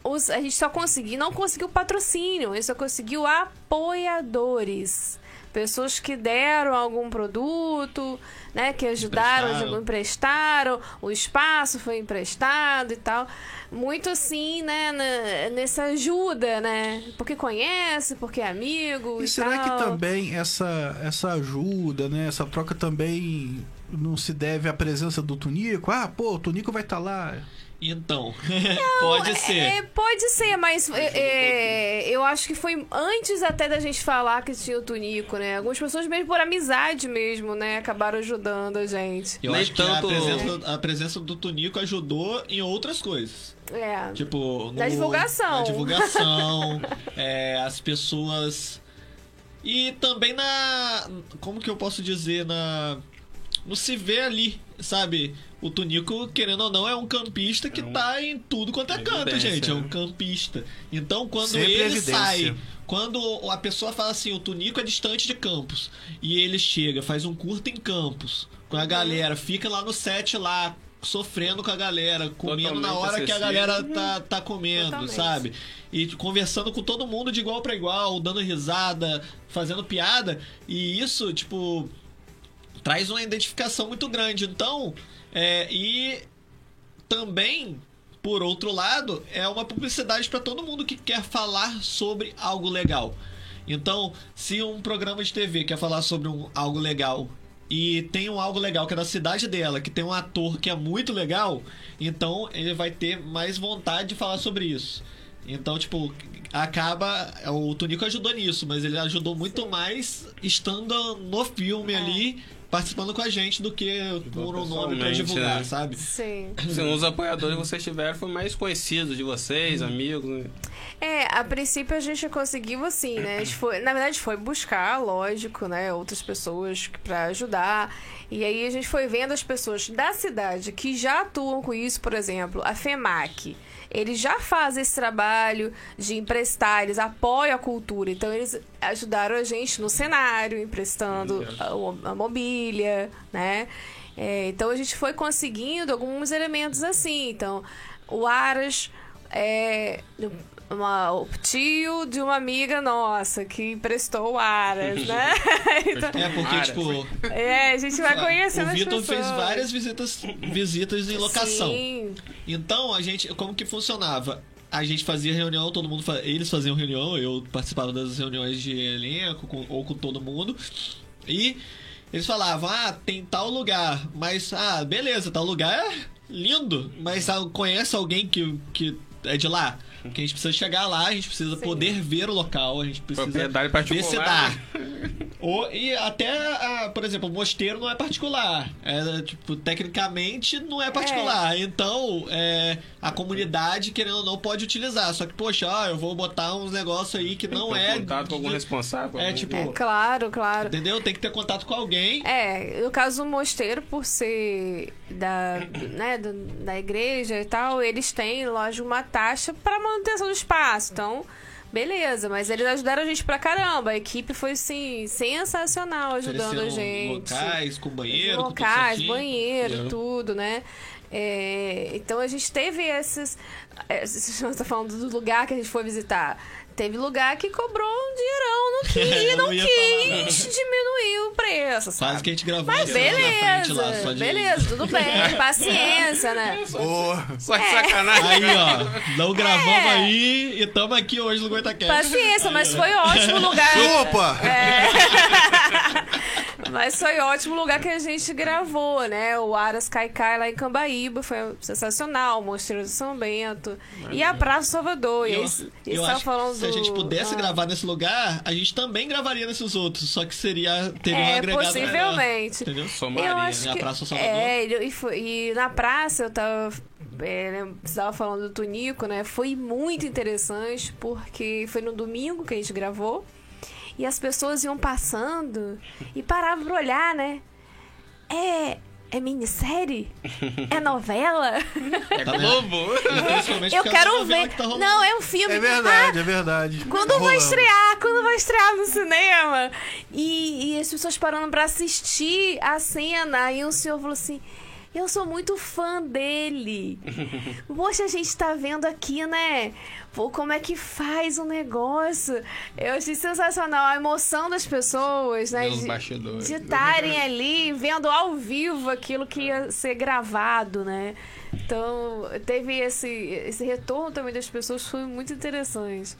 os, a gente só conseguiu, não conseguiu patrocínio, a gente só conseguiu apoiadores. Pessoas que deram algum produto, né? Que ajudaram, Emprestaram. emprestaram, o espaço foi emprestado e tal. Muito assim, né? na- nessa ajuda, né? Porque conhece, porque é amigo. E, E será tal. que também essa, essa ajuda, né? Essa troca também não se deve à presença do Tunico? Ah, pô, o Tunico vai estar lá. Então, pode ser. É, pode ser, mas é, é, eu acho que foi antes até da gente falar que tinha o Tunico, né? Algumas pessoas mesmo por amizade mesmo, né? Acabaram ajudando a gente. Eu Nem acho que tanto- a, presença, a presença do Tunico ajudou em outras coisas. É. Tipo, no- Na divulgação. Na divulgação, é, as pessoas. E também na. Como que eu posso dizer? Na. No se ver ali, sabe? O Tunico, querendo ou não, é um campista que tá em tudo quanto é canto, Evidência, gente. É um né? campista. Então, quando Sempre ele evidência. sai, quando a pessoa fala assim, o Tunico é distante de Campos, e ele chega, faz um curto em Campos, com Uhum. a galera, fica lá no set lá, sofrendo com a galera, comendo na Totalmente hora que a acessível. galera tá, tá comendo, Totalmente. sabe? E conversando com todo mundo de igual pra igual, dando risada, fazendo piada. E isso, tipo, traz uma identificação muito grande. Então, é, e também, por outro lado, é uma publicidade para todo mundo que quer falar sobre algo legal. Então, se um programa de TV quer falar sobre um, algo legal e tem um algo legal que é da cidade dela, que tem um ator que é muito legal, então ele vai ter mais vontade de falar sobre isso. Então, tipo, acaba. O Tunico ajudou nisso, mas ele ajudou muito mais estando no filme ali, participando com a gente, do que por um nome pra divulgar, né? sabe? Sim. Sim, os apoiadores que vocês tiveram foram mais conhecidos de vocês, amigos. Né? É, a princípio a gente conseguiu assim, né? A gente foi, na verdade foi buscar, lógico, né, outras pessoas pra ajudar. E aí a gente foi vendo as pessoas da cidade que já atuam com isso, por exemplo, a FEMAC. Eles já fazem esse trabalho de emprestar, eles apoiam a cultura. Então eles ajudaram a gente no cenário, emprestando a, a mobília, né? É, então a gente foi conseguindo alguns elementos assim. Então, o Aras é, uma- o tio de uma amiga nossa que emprestou o Aras, né? Então, É, porque, Cara, tipo, é, a gente vai conhecendo o Vitor fez várias visitas, visitas em locação. Sim. Então, a gente, como que funcionava? A gente fazia reunião, todo mundo, fa- eles faziam reunião, eu participava das reuniões de elenco com- ou com todo mundo. E eles falavam: "Ah, tem tal lugar". Mas ah, beleza, tal lugar é lindo, mas ah, conhece alguém que que é de lá? Porque a gente precisa chegar lá, a gente precisa poder ver o local, a gente precisa Propriedade ver se particular. dá. Ou, e até, por exemplo, o mosteiro não é particular. É, tipo, tecnicamente não é particular. Então, é, a comunidade, querendo ou não, pode utilizar. Só que, poxa, ó, eu vou botar uns negócios aí que não Tem é. contato com algum responsável. É algum- tipo. É, claro, claro. Entendeu? Tem que ter contato com alguém. É, no caso do mosteiro, por ser da, né, do- da igreja e tal, eles têm, lógico, uma taxa para manutenção do espaço. Então, beleza, mas eles ajudaram a gente pra caramba. A equipe foi, assim, sensacional ajudando a gente. Locais com banheiro, com tudo locais, certinho. banheiro, Yeah. tudo, né? É, então a gente teve esses. é, Você está falando do lugar que a gente foi visitar. Teve lugar que cobrou um dinheirão, não quis, Eu não não falar, quis diminuir o preço, sabe? Quase que a gente gravou Mas beleza, lá, só de- beleza, tudo bem, paciência, né? Só de É. sacanagem. Aí, ó, não gravamos É. aí e tamo aqui hoje no Goitacast. Paciência, mas foi ótimo lugar. chupa! Mas foi ótimo lugar que a gente gravou, né? O Aras Caicai lá em Cambaíba foi sensacional, o Mosteiro de São Bento e a Praça Salvador. E Eu, acho falando se a gente do- pudesse ah. gravar nesse lugar, a gente também gravaria nesses outros, só que seria teria um É, agregado melhor, possivelmente. entendeu? Somaria. Eu acho Na que, Praça Salvador. É, e, foi- e na praça eu tava. É, né, estava falando do Tunico, né? Foi muito interessante porque foi no domingo que a gente gravou e as pessoas iam passando e paravam pra olhar, né? É. É minissérie? É novela? É Tá? Globo. Eu é uma quero ver. que tá. Não, é um filme. É verdade, é verdade. Quando Tá vai rolando. estrear? Quando vai estrear no cinema? E, e as pessoas parando pra assistir a cena. E o senhor falou assim: Eu sou muito fã dele. Poxa, a gente tá vendo aqui, né? Pô, como é que faz o negócio? Eu achei sensacional a emoção das pessoas, né? Os bastidores. de estarem ali vendo ao vivo aquilo que ia ser gravado, né? Então, teve esse, esse retorno também das pessoas, foi muito interessante.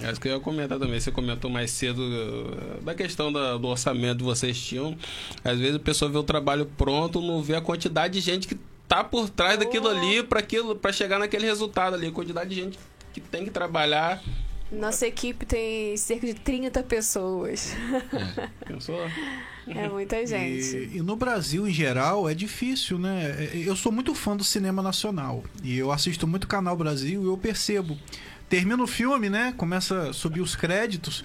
É isso que eu ia comentar também. Você comentou mais cedo uh, da questão da- do orçamento que vocês tinham. Às vezes a pessoa vê o trabalho pronto, não vê a quantidade de gente que tá por trás daquilo ali para aquilo, para chegar naquele resultado ali. A quantidade de gente que tem que trabalhar. Nossa equipe tem cerca de 30 pessoas. Pensou? É muita gente. E, e no Brasil, em geral, é difícil, né? Eu sou muito fã do cinema nacional. E eu assisto muito Canal Brasil e eu percebo. Termina o filme, né? Começa a subir os créditos.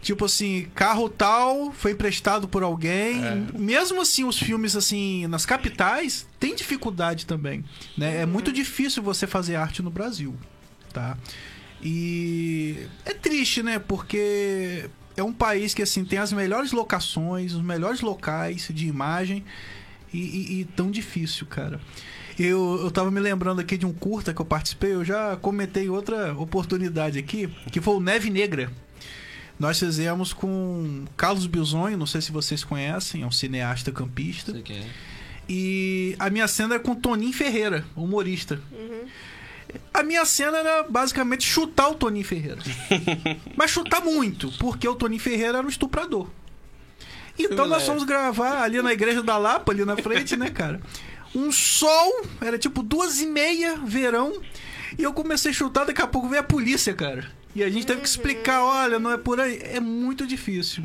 Tipo assim, carro tal foi emprestado por alguém. Mesmo assim, os filmes assim nas capitais tem dificuldade também, né? É muito difícil você fazer arte no Brasil, tá? E é triste, né? Porque é um país que assim tem as melhores locações, os melhores locais de imagem e, e- e tão difícil, cara. Eu, eu tava me lembrando aqui de um curta que eu participei, eu já comentei outra oportunidade aqui, que foi o Neve Negra. Nós fizemos com Carlos Bisonho, não sei se vocês conhecem, é um cineasta campista. Sei quem é. E a minha cena é com Toninho Ferreira, humorista. A minha cena era basicamente chutar o Toninho Ferreira. Mas chutar muito, porque o Toninho Ferreira era um estuprador. Então nós leve. fomos gravar ali na igreja da Lapa, ali na frente, né, cara? Um sol, era tipo duas e meia, verão. E eu comecei a chutar, daqui a pouco veio a polícia, cara. E a gente teve que explicar, olha, não é por aí. É muito difícil.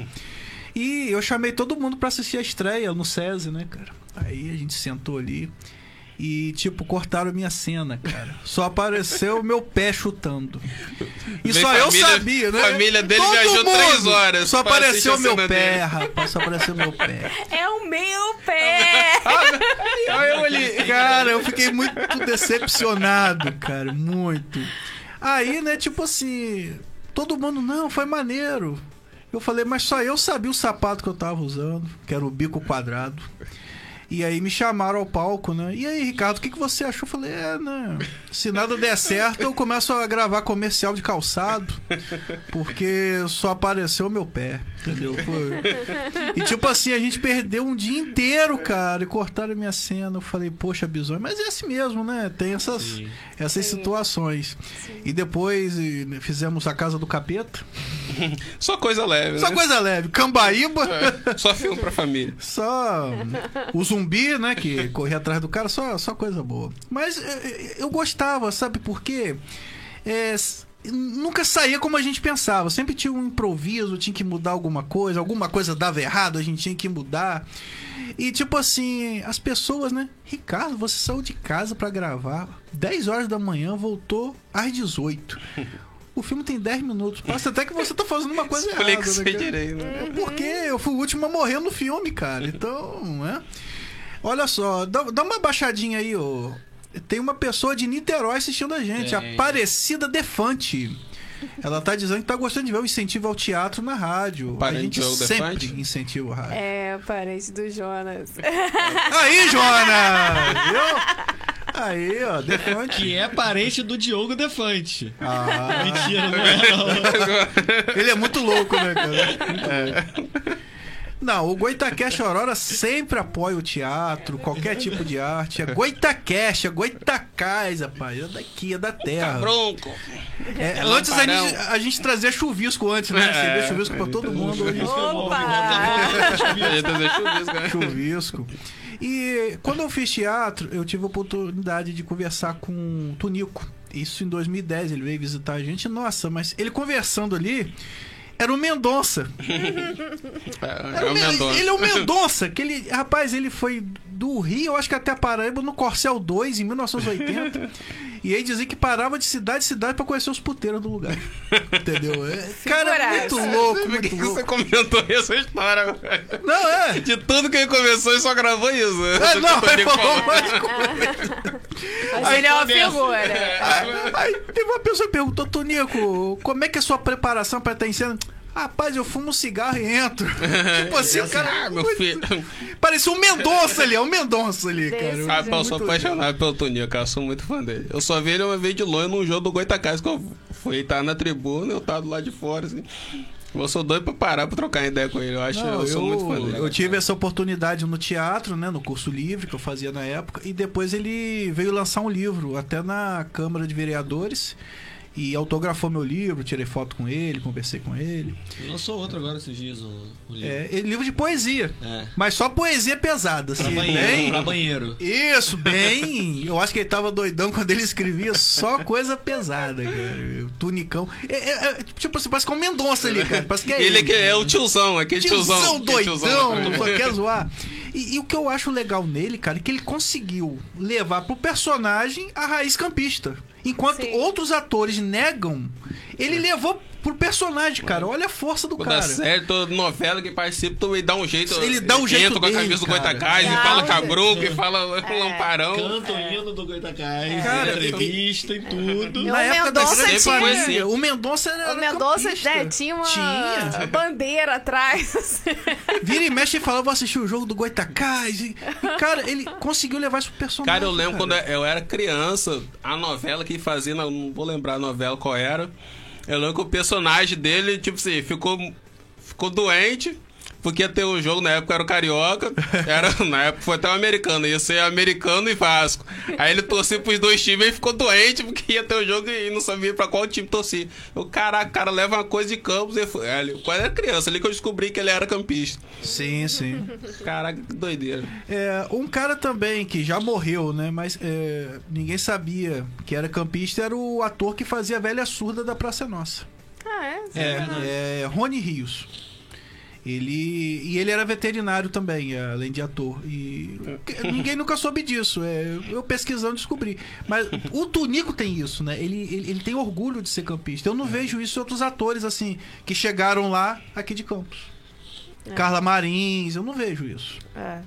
E eu chamei todo mundo pra assistir a estreia no SESI, né, cara? Aí a gente sentou ali e, tipo, cortaram minha cena, cara. Só apareceu o meu pé chutando. E Vem só eu família- sabia, né? família dele Todo viajou mundo. três horas Só apareceu a meu pé, dele. rapaz. Só apareceu meu pé. É o meu pé! Aí eu olhei, cara, eu fiquei muito decepcionado, cara, muito. Aí, né, tipo assim, todo mundo, não, foi maneiro. Eu falei, mas só eu sabia o sapato que eu tava usando, que era o bico quadrado. E aí me chamaram ao palco, né? E aí, Ricardo, o que, que você achou? Eu falei, é, né? Se nada der certo, eu começo a gravar comercial de calçado, porque só apareceu o meu pé, entendeu? Foi... E tipo assim, a gente perdeu um dia inteiro, cara, e cortaram a minha cena. Eu falei, poxa, bisonho, mas é assim mesmo, né? Tem essas, Sim. essas Sim. situações. E depois né, fizemos a Casa do Capeta. Só coisa leve, Só né? coisa leve. Cambaíba. É, Só filme pra família. Só o zumbi, né? Que corria atrás do cara, só, só coisa boa. Mas é, eu gostava, sabe por quê? É, nunca saía como a gente pensava. Sempre tinha um improviso, tinha que mudar alguma coisa, alguma coisa dava errado, a gente tinha que mudar. E tipo assim, as pessoas, né? Ricardo, você saiu de casa pra gravar 10 horas da manhã, voltou às 18. O filme tem 10 minutos. Parece até que você tá fazendo uma coisa errada. Né, direito, né? É porque eu fui o último a morrer no filme, cara. Então, né? Olha só, dá, dá uma baixadinha aí, ô. Tem uma pessoa de Niterói assistindo a gente, Tem. Aparecida Defante. Ela tá dizendo que tá gostando de ver o incentivo ao teatro na rádio. Parente a gente do sempre Defante? incentiva o rádio. É, parente do Jonas. Aí, Jonas! Viu? Aí, ó, Defante. Que é parente do Diogo Defante. Ah, Mentira, não é não. ele é muito louco, né, cara? É. Não, o Goitacast Aurora sempre apoia o teatro, qualquer tipo de arte. É Goitacast, é Goitacás, rapaz. É daqui, é da terra. Bronco. É, É antes a gente, a gente trazia chuvisco antes, né? É, Você vê chuvisco pra todo mundo. Hoje Opa! Tá chuvisco, né? chuvisco. E quando eu fiz teatro, eu tive a oportunidade de conversar com o Tunico. Isso em 2010, ele veio visitar a gente. Nossa, mas ele conversando ali, era o Mendonça. É, é o Mendonça. Ele é o Mendonça. Que ele, rapaz, ele foi do Rio, eu acho que até a Paraíba, no Corcel 2, em 1980. E aí dizia que parava de cidade em cidade pra conhecer os puteiros do lugar. Entendeu? É, cara, é muito louco, Por que muito que louco. você comentou essa história? Não, é. De tudo que ele começou, ele só gravou isso. É, não, ele falou mais coisa. Mas ele é uma figura. Aí, aí teve uma pessoa que perguntou, Tonico, como é que é a sua preparação pra estar em cena? Rapaz, eu fumo um cigarro e entro. tipo assim, o cara. Ah, meu filho. Parecia um Mendonça ali, é um Mendonça ali, cara. Desse Ah, pô, eu sou apaixonado pelo Toninho, cara. Eu sou muito fã dele. Eu só vi ele uma vez de longe num jogo do Goitacás, que eu fui estar na tribuna, eu tava do lado de fora, assim. Eu sou doido pra parar pra trocar ideia com ele. Eu acho, Não, eu sou muito fã dele. eu tive essa oportunidade no teatro, né, no curso livre que eu fazia na época, e depois ele veio lançar um livro, até na Câmara de Vereadores, e autografou meu livro, tirei foto com ele, conversei com ele. Lançou outro agora esses dias, o, o livro. É, ele- livro de poesia, É. mas só poesia pesada, Pra assim, banheiro, bem... pra banheiro. Isso, bem. Eu acho que ele tava doidão quando ele escrevia só coisa pesada, cara. O Tunicão. É, é, é, tipo assim, parece que é um Mendonça ali, cara. Parece que é Ele é, que é o tiozão, aquele tiozão. tiozão doidão, tiozão. só quer zoar. E, e o que eu acho legal nele, cara, é que ele conseguiu levar pro personagem a raiz campista. Enquanto Sim. outros atores negam, ele levou pro personagem, cara. Olha a força do Toda cara. série, toda novela que participa, tu ele dá um jeito. Ele dá um jeito Entra com a dele, camisa do cara. Goitacás, e fala um cabrunco, e fala lamparão. Canta o hino do Goitacás, Cara, entrevista e tudo. Na O época da Mendonça grande tinha- o Mendonça era O Mendonça campista. né, tinha uma Tinha. bandeira atrás. assim. Vira e mexe e fala, vou assistir o jogo do Goitacás. E, e, cara, ele conseguiu levar isso pro personagem. Cara, eu lembro cara. quando eu era criança, a novela que fazia, não não vou lembrar a novela qual era. Eu lembro que o personagem dele, tipo assim, ficou, ficou doente. Porque ia ter o jogo, na época era o Carioca, era, na época foi até o americano, ia ser americano e Vasco. Aí ele torcia pros dois times e ficou doente porque ia ter o jogo e não sabia pra qual time torcer. O caraca, o cara leva uma coisa de campos e foi. é, ele- Quando era criança, ali que eu descobri que ele era campista. Sim, sim. Caraca, que doideira. É, um cara também que já morreu, né? Mas é, ninguém sabia que era campista, era o ator que fazia a velha surda da Praça é Nossa. Ah, é? É, é Rony Rios. Ele e ele era veterinário também, além de ator. E ninguém nunca soube disso. É, eu pesquisando descobri. Mas o Tunico tem isso, né? Ele, ele, ele tem orgulho de ser campista. Eu não vejo isso em outros atores assim que chegaram lá aqui de Campos. Carla Marins, eu não vejo isso. É.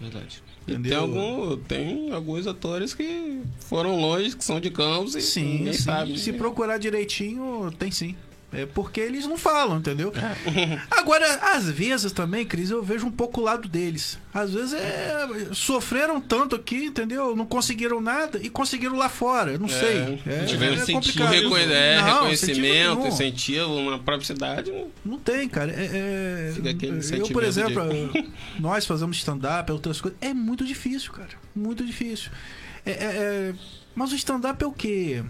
Verdade. E tem, Entendeu? algum, tem alguns atores que foram longe, que são de Campos e Sim, sim. sabe. Se procurar direitinho, tem sim. É porque eles não falam, entendeu? Agora, às vezes também, Cris, eu vejo um pouco o lado deles. Às vezes é, sofreram tanto aqui, entendeu? Não conseguiram nada e conseguiram lá fora. Não sei. É, Tiveram é complicado. reconhe- é, Não, reconhecimento, incentivo na própria cidade. Não tem, cara. É, é- eu, por exemplo, nós fazemos stand-up, outras coisas. É muito difícil, cara. Muito difícil. É- é- é- Mas o stand-up é o quê?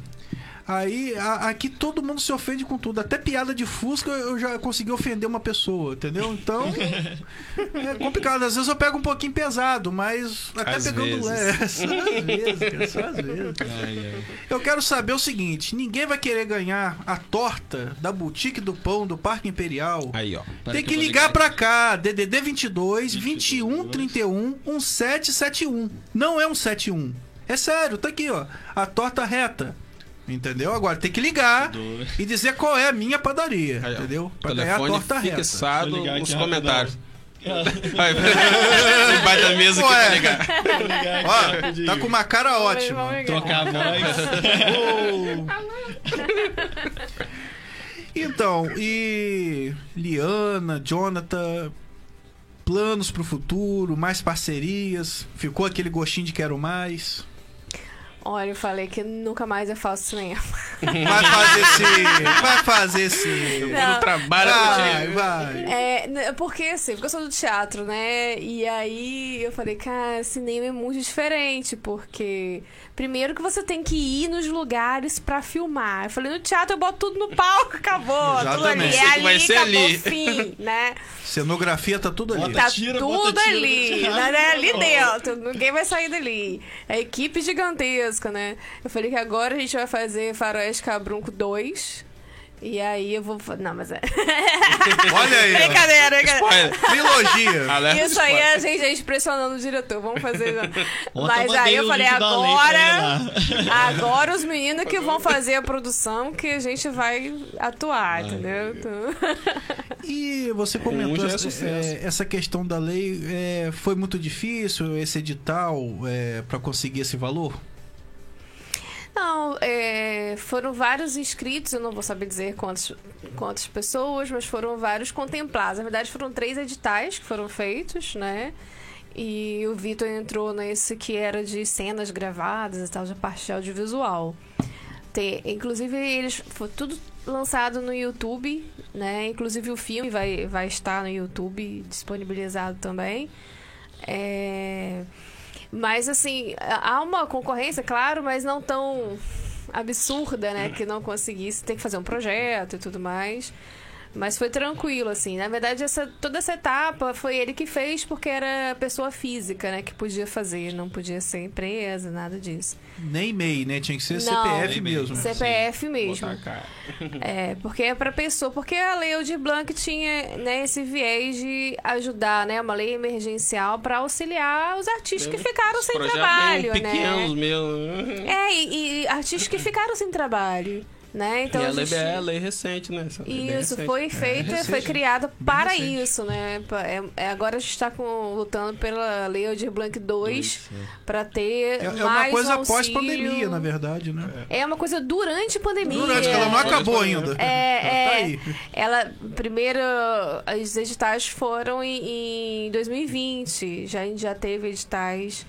Aí, a- aqui todo mundo se ofende com tudo. Até piada de Fusca eu já consegui ofender uma pessoa, entendeu? Então, é complicado. Às vezes eu pego um pouquinho pesado, mas até Às pegando leve. Só às vezes, cara. Só às vezes. Ai, ai. Eu quero saber o seguinte: ninguém vai querer ganhar a torta da Boutique do Pão do Parque Imperial. Aí, ó. Para Tem que que ligar pra cá, DDD 22 21 31 1771. Não é um 71. É sério, tá aqui, ó. A torta reta. Entendeu? Agora tem que ligar Do- e dizer qual é a minha padaria, Aí, entendeu? Pra ganhar a Telefone torta reta. fixado Vou ligar nos comentários. Vai, Embaixo da mesa Ué. ligar. Vou ligar Ó, tá com uma cara ótima. Trocar a voz. Então, e Liana, Jonathan, planos pro futuro, mais parcerias, ficou aquele gostinho de quero mais. Olha, eu falei que nunca mais eu faço cinema. Vai fazer sim, vai fazer sim. Quando trabalha Vai, vai. É, porque assim, porque eu sou do teatro, né? E aí eu falei, cara, cinema é muito diferente, porque primeiro que você tem que ir nos lugares pra filmar. Eu falei, no teatro eu boto tudo no palco, acabou. Tudo ali, é ali, Vai ser acabou, ali. fim, né? Cenografia tá tudo ali. Bota Tá tira, tudo bota tira, ali, tira. né? Ali dentro. Ninguém vai sair dali. É equipe gigantesca, né? Eu falei que agora a gente vai fazer Faroeste Cabrunco 2. E aí eu vou. Não, mas é. Olha aí, brincadeira, brincadeira. Trilogia. Alerta Isso aí é a gente, a gente pressionando o diretor. Vamos fazer. Mas aí eu falei, agora. Agora os meninos que vão fazer a produção que a gente vai atuar, entendeu? Então... E você comentou é é, essa questão da lei, é, foi muito difícil esse edital é, para conseguir esse valor? É, foram vários inscritos, eu não vou saber dizer quantas, quantas pessoas, mas foram vários contemplados. Na verdade, foram três editais que foram feitos, né? E o Vitor entrou nesse que era de cenas gravadas e tal, de parte de audiovisual. Tem, inclusive, eles foi tudo lançado no YouTube, né? Inclusive o filme vai, vai estar no YouTube disponibilizado também. É... Mas assim, há uma concorrência, claro, mas não tão absurda, né? Que não conseguisse, tem que fazer um projeto e tudo mais. Mas foi tranquilo, assim. Na verdade, essa, toda essa etapa foi ele que fez porque era pessoa física, né? Que podia fazer, não podia ser empresa, nada disso. Nem MEI, né? Tinha que ser Não. CPF mesmo. CPF mesmo. A cara. É, porque é para pessoa, porque a lei Aldir Blanc tinha né, esse viés de ajudar, né, uma lei emergencial para auxiliar os artistas que ficaram sem trabalho, bem pequenos né? mesmo. É, e, e artistas que ficaram sem trabalho, né? Então e a a lei gente- é lei recente, né? Lei isso recente. foi feita, recente, foi criada para recente. isso, né? É- é- agora a gente está lutando pela Lei Aldir Blanc 2 para ter É, é mais uma coisa um pós-pandemia, na verdade, né? É uma coisa durante a pandemia. Durante, que ela não acabou ainda. É, Ela é. tá. Ela, primeiro, os editais foram em, em 2020. Já, a gente já teve editais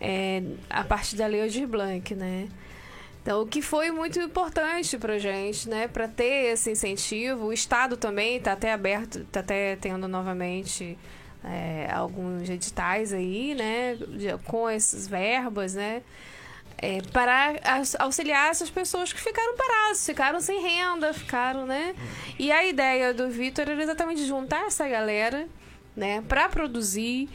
é, a partir da Lei Aldir Blanc, né? Então, o que foi muito importante pra gente, né? Pra ter esse incentivo. O Estado também tá até aberto, tá até tendo novamente é, alguns editais aí, né? Com essas verbas, né? é, para auxiliar essas pessoas que ficaram paradas, ficaram sem renda, ficaram, né? E a ideia do Vitor era exatamente juntar essa galera, né, para produzir,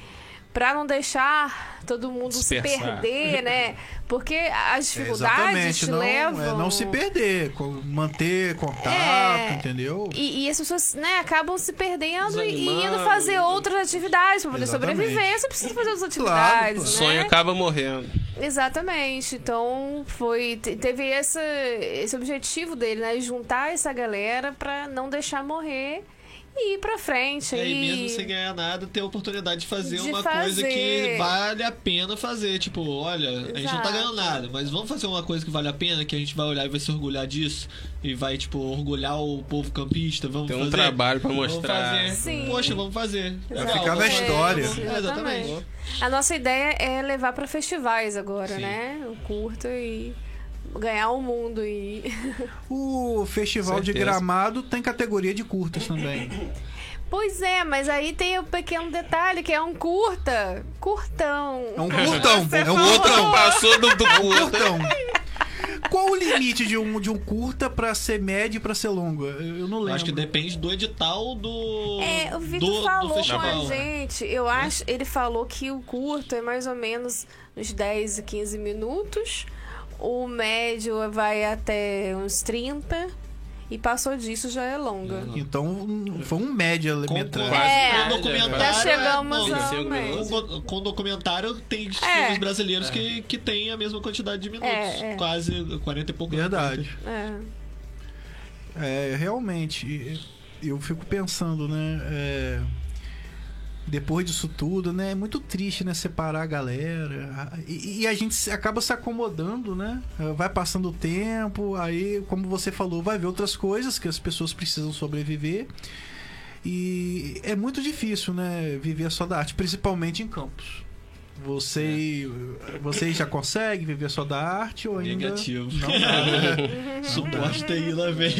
para não deixar todo mundo se perder, né? Porque as dificuldades Exatamente, te não, levam é não se perder, manter contato, É. entendeu? E, e as pessoas, né, acabam se perdendo e, e indo fazer outras atividades para poder Exatamente. sobreviver. Você precisa fazer outras atividades, claro. O né? sonho acaba morrendo. Exatamente. Então, foi te- teve esse, esse objetivo dele, né? Juntar essa galera pra não deixar morrer e ir pra frente. É, e e mesmo sem ganhar nada, ter a oportunidade de fazer De uma coisa que fazer. vale a pena fazer. Tipo, olha, a gente não tá Exato. ganhando nada, mas vamos fazer uma coisa que vale a pena, que a gente vai olhar e vai se orgulhar disso. E vai, tipo, orgulhar o povo campista. Vamos Tem um fazer. trabalho pra Vamos mostrar. fazer. Sim. Poxa, vamos fazer. Legal, ficar na vamos fazer. história. É, exatamente. A nossa ideia é levar pra festivais agora, Sim. né? O curto e ganhar o mundo e O Festival de Certeza. Gramado tem categoria de curtas também. Pois é, mas aí tem o pequeno detalhe que é um curta, curtão. É um curtão, Você é um curtão. Passou do, do curto. curtão. Qual o limite de um, de um curta pra ser médio e pra ser longo? Eu não lembro. acho que depende do edital do. É, o Vitor falou do com a gente. Eu acho, ele falou que o curto é mais ou menos uns 10 e 15 minutos. O médio vai até uns 30 e passou disso já é longa. Então foi um média Com, com, metragem. É, com documentário. já chegamos é, não, médio. Com, com documentário tem É. filmes brasileiros que, que tem a mesma quantidade de minutos. É, é. Quase 40 e pouco. Verdade. É. É, realmente, eu fico pensando, né? É, depois disso tudo, né? É muito triste, né? Separar a galera. E, e a gente se- acaba se acomodando, né? É, Vai passando o tempo, aí, como você falou, vai ver outras coisas que as pessoas precisam sobreviver. E é muito difícil, né? Viver só da arte, principalmente em campos. Você, vocês já conseguem viver só da arte ou ainda Negativo. não dá? Suporte TI lá vem.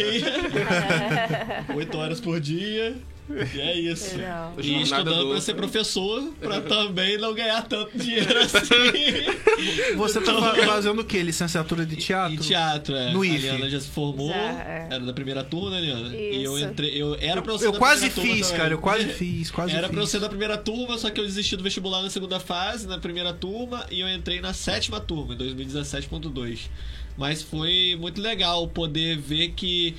8 horas por dia. E é isso. Legal. E Jornada estudando do- pra ser professor, pra também não ganhar tanto dinheiro assim. Você tá fa- fazendo o quê? Licenciatura de teatro? Em teatro, é. No a IFE. Liana já se formou. Já, é. Era da primeira turma, né, Liana? E eu Isso. entrei. Eu, era pra eu ser Eu da quase primeira turma fiz, também. cara. Eu quase fiz, quase Era fiz. pra eu ser da primeira turma, só que eu desisti do vestibular na segunda fase, na primeira turma, e eu entrei na sétima turma, em 2017.2. Mas foi muito legal poder ver que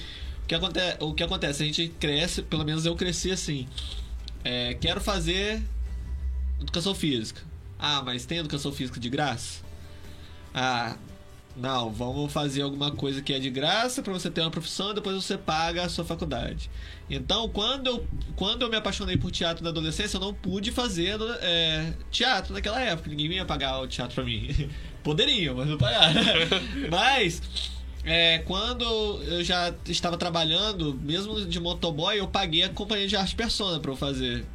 o que, aconte o que acontece, a gente cresce, pelo menos eu cresci assim. É, quero fazer educação física. Ah, mas tem educação física de graça? Ah, não, vamos fazer alguma coisa que é de graça pra você ter uma profissão e depois você paga a sua faculdade. Então, quando eu, quando eu me apaixonei por teatro na adolescência, eu não pude fazer é, teatro naquela época. Ninguém ia pagar o teatro pra mim. Poderiam, mas não pagaram. mas, é, quando eu já estava trabalhando, mesmo de motoboy, eu paguei a companhia de arte persona pra eu fazer.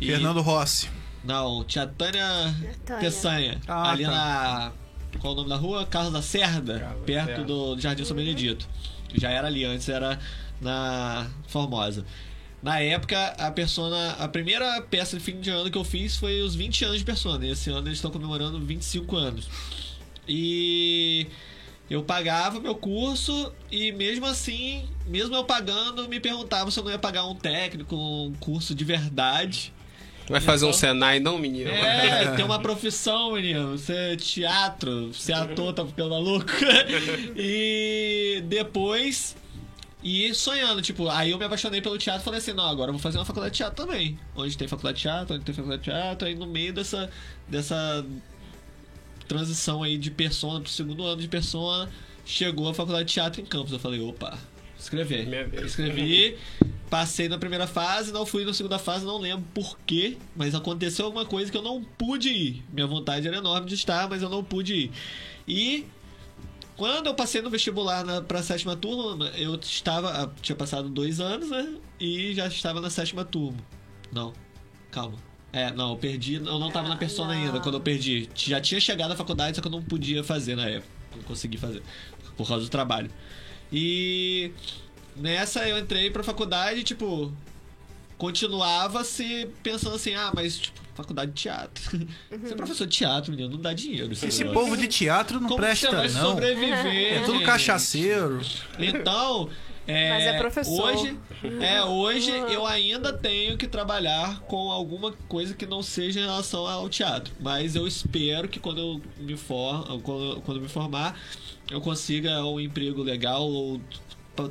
E- Fernando Rossi. Não, Tia Tânia Tânia. Peçanha. Ah, ali tá. na. Qual é o nome da rua? Carlos da Cerda, Carlos perto do Jardim São Benedito. Já era ali, antes era na Formosa. Na época, a persona. A primeira peça de fim de ano que eu fiz foi os 20 anos de persona. E esse ano eles estão comemorando 25 anos. E eu pagava meu curso e mesmo assim, mesmo eu pagando, me perguntava se eu não ia pagar um técnico, um curso de verdade. Vai fazer um Então- Senai, não, menino? É, tem uma profissão, menino. Você é teatro, ser ator, tá ficando maluco. E depois. E sonhando, tipo, aí eu me apaixonei pelo teatro e falei assim, não, agora eu vou fazer uma faculdade de teatro também. Onde tem faculdade de teatro, onde tem faculdade de teatro, aí no meio dessa, dessa transição aí de persona pro segundo ano de persona, chegou a faculdade de teatro em Campos. Eu falei, opa, vez. Escrevi, passei na primeira fase, não fui na segunda fase, não lembro por quê, mas aconteceu alguma coisa que eu não pude ir. Minha vontade era enorme de estar, mas eu não pude ir. E quando eu passei no vestibular na, pra sétima turma, eu estava. ah, Tinha passado dois anos, né? E já estava na sétima turma. Não, calma. É, não, eu perdi. Eu não estava na persona não. ainda quando eu perdi. Já tinha chegado à faculdade, só que eu não podia fazer na época. Não consegui fazer. Por causa do trabalho. E nessa eu entrei pra faculdade, tipo, continuava se pensando assim, ah, mas tipo, faculdade de teatro. Ser professor de teatro, menino, não dá dinheiro. esse povo de teatro não Como presta, você vai não. sobreviver? É tudo gente? cachaceiro. Então, é, Mas é professor. Hoje, é, hoje eu ainda tenho que trabalhar com alguma coisa que não seja em relação ao teatro. Mas eu espero que quando eu me for, quando, quando eu me formar, eu consiga um emprego legal ou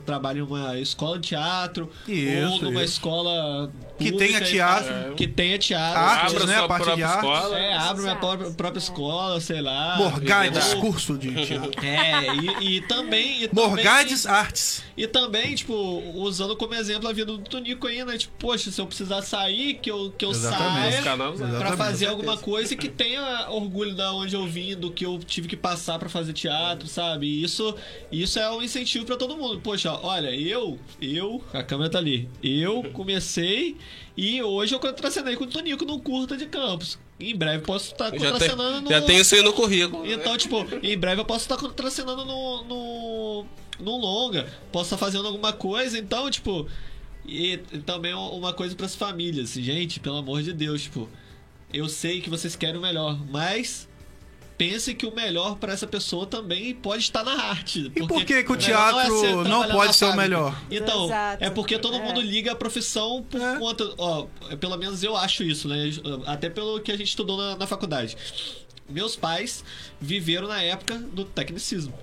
trabalha em uma escola de teatro Isso, ou numa isso. escola Que tenha teatro. tal, que tenha teatro. Artes, Abra né? A parte de própria artes. escola. É, abre minha própria, própria escola, sei lá. Morgades, curso de teatro. É, e, e também. E também- Morgades Artes. E também, tipo, usando como exemplo a vida do Tonico aí, né? Tipo, poxa, se eu precisar sair, que eu, que eu Exatamente. saia Canal, pra Exatamente. fazer alguma coisa que tenha orgulho da onde eu vim, do que eu tive que passar pra fazer teatro, sabe? E isso, isso é um incentivo pra todo mundo. Poxa, olha, eu, eu, a câmera tá ali, eu comecei e hoje eu contracenei com o Tonico no curta de campos. Em breve posso estar Já, tem, contracenando no... já tem isso aí no currículo. Então, tipo, em breve eu posso estar contracenando no, no, no longa, posso estar fazendo alguma coisa, então, tipo. E, e também uma coisa pras famílias, gente, pelo amor de Deus, tipo, eu sei que vocês querem o melhor, mas pense que o melhor pra essa pessoa também pode estar na arte. E por que que o não é teatro ser- não pode ser o melhor? Então, Exato. é porque todo É. mundo liga a profissão por É. conta. Ó, pelo menos eu acho isso, né? Até pelo que a gente estudou na, na faculdade. Meus pais viveram na época do tecnicismo.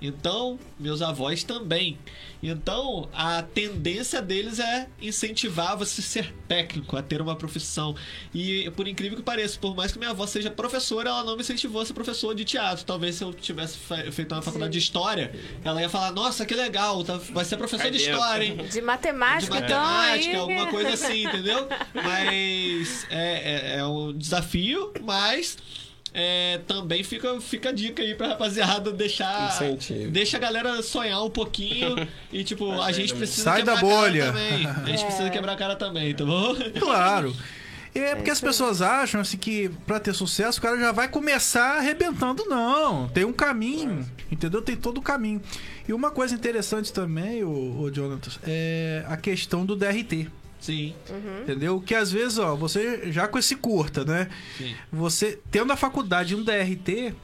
Então, meus avós também. Então, a tendência deles é incentivar você a ser técnico, a ter uma profissão. E, por incrível que pareça, por mais que minha avó seja professora, ela não me incentivou a ser professor de teatro. Talvez se eu tivesse fe- feito uma faculdade de história, ela ia falar: Nossa, que legal, tá- vai ser professor de história, hein? De matemática, de então. matemática, aí... alguma coisa assim, entendeu? Mas é, é, é um desafio, mas é, também fica, fica a dica aí pra rapaziada deixar. Incentivo. Deixa a galera sonhar um pouquinho e, tipo, a gente precisa Sai da quebrar a cara bolha. também. A gente É. precisa quebrar a cara também, tá bom? Claro. É porque as pessoas acham assim que pra ter sucesso o cara já vai começar arrebentando. Não, tem um caminho, entendeu? Tem todo o caminho. E uma coisa interessante também, o, o Jonathan, é a questão do DRT. Sim. Entendeu? Que às vezes, ó, você já com esse curta, né? Sim. Você tendo a faculdade um DRT,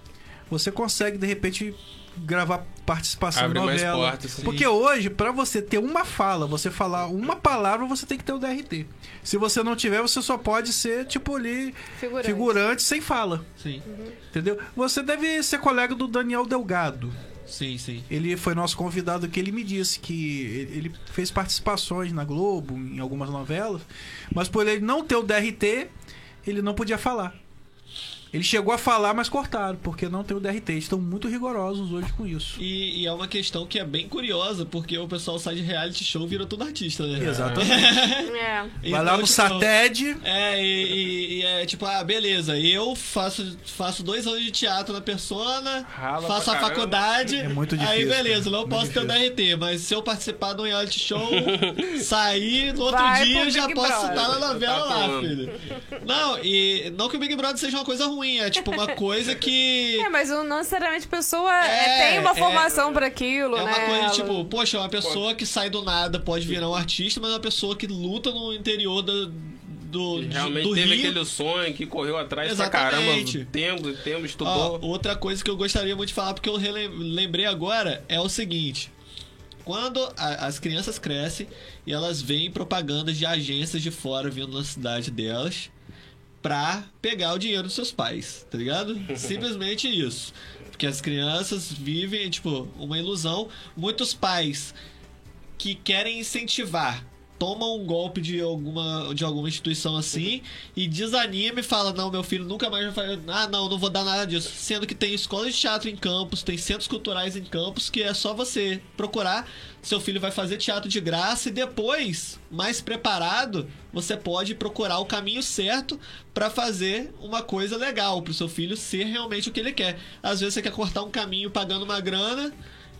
você consegue de repente gravar participação Abre em mais novela. portas, sim. Porque hoje, pra você ter uma fala, você falar uma palavra, você tem que ter o DRT. Se você não tiver, você só pode ser tipo ali Figurante. figurante sem fala, Sim. entendeu? Você deve ser colega do Daniel Delgado. Sim, sim. Ele foi nosso convidado que ele me disse que ele fez participações na Globo, em algumas novelas, mas por ele não ter o DRT, ele não podia falar. Ele chegou a falar, mas cortaram, porque não tem o DRT. Eles Estão muito rigorosos hoje com isso. E, e é uma questão que é bem curiosa, porque o pessoal sai de reality show e vira tudo artista, né? Exatamente. É. Vai Então, lá no tipo, SATED. É, e, e- e é tipo, ah, beleza, eu faço, faço dois anos de teatro na persona, Rala faço a caramba. faculdade. É muito Aí difícil, beleza, cara. não posso ter o DRT, mas se eu participar de um reality show, sair no outro Vai dia, eu já Big posso Brother. estar na novela Tá lá, filho. Não, e não que o Big Brother seja uma coisa ruim, é tipo uma coisa que. É, mas não necessariamente a pessoa É, tem uma é- formação pra aquilo, É uma né? coisa tipo, poxa, uma pessoa que sai do nada pode virar um artista, mas é uma pessoa que luta no interior do, do, de- realmente do teve Rio. aquele sonho que correu atrás Exatamente. pra caramba. Tempo, tempo, Ó, estudou. outra coisa que eu gostaria muito de falar, porque eu lembrei agora, é o seguinte. Quando a- as crianças crescem e elas veem propagandas de agências de fora vindo na cidade delas pra pegar o dinheiro dos seus pais, tá ligado? Simplesmente isso. Porque as crianças vivem, tipo, uma ilusão. Muitos pais que querem incentivar tomam um golpe de alguma, de alguma instituição assim e desanima e fala: Não, meu filho nunca mais vai fazer. Ah, não, não vou dar nada disso. Sendo que tem escola de teatro em campos, tem centros culturais em campos que é só você procurar. Seu filho vai fazer teatro de graça e depois, mais preparado, você pode procurar o caminho certo pra fazer uma coisa legal pro seu filho ser realmente o que ele quer. Às vezes você quer cortar um caminho pagando uma grana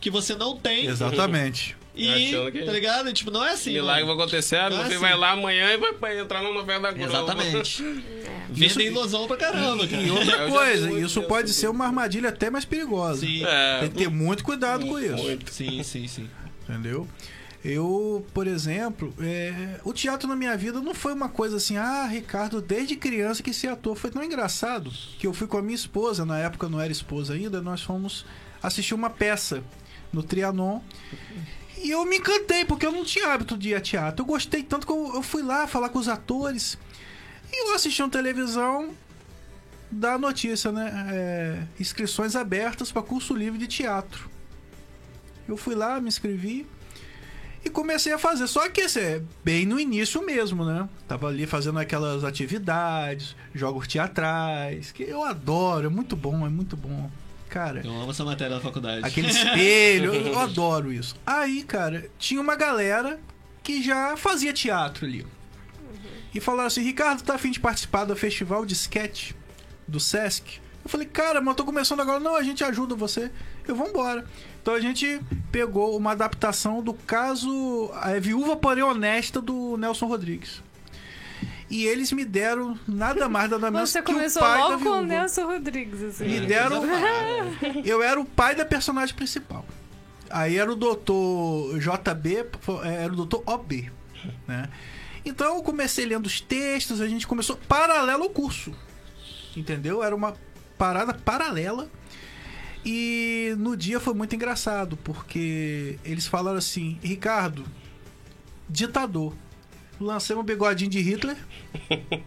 que você não tem Exatamente. e, que- tá ligado? Tipo, não é assim. Milagre vai acontecer, ah, é filho assim. vai lá amanhã e vai entrar na novela da Globo. Exatamente. É. Venda ilusão pra caramba, cara. E outra coisa, isso pode ser uma armadilha até mais perigosa. Sim, É, Tem que ter muito cuidado com isso. muito. sim, sim, sim. Entendeu? Eu, por exemplo, é, o teatro na minha vida não foi uma coisa assim, ah, Ricardo, desde criança que se ator. Foi tão engraçado que eu fui com a minha esposa, na época eu não era esposa ainda, nós fomos assistir uma peça no Trianon. E eu me encantei, porque eu não tinha hábito de ir a teatro. Eu gostei tanto que eu, fui lá falar com os atores. E eu assisti uma televisão da notícia, né? É, inscrições abertas para curso livre de teatro. Eu fui lá, me inscrevi. E comecei a fazer. Só que é bem no início mesmo, né? Tava ali fazendo aquelas atividades, jogos teatrais, que eu adoro, é muito bom, é muito bom. Cara, Eu amo essa matéria da faculdade. aquele espelho, eu, eu adoro isso. Aí, cara, tinha uma galera que já fazia teatro ali. E falaram assim: Ricardo, tá afim de participar do festival de sketch do Sesc? Eu falei, cara, mas eu tô começando agora. Não, a gente ajuda você. Eu vou embora. Então a gente pegou uma adaptação do caso A Viúva Porém Honesta do Nelson Rodrigues. E eles me deram nada mais, nada menos Você que o começou pai da logo com o. Nelson Rodrigues, assim. Me deram. Eu era o pai da personagem principal. Aí era o doutor JB, era o doutor OB. Né? Então eu comecei lendo os textos, a gente começou paralelo ao curso. Entendeu? Era uma parada paralela. E no dia foi muito engraçado, porque eles falaram assim: Ricardo, ditador. Lancei um bigodinho de Hitler,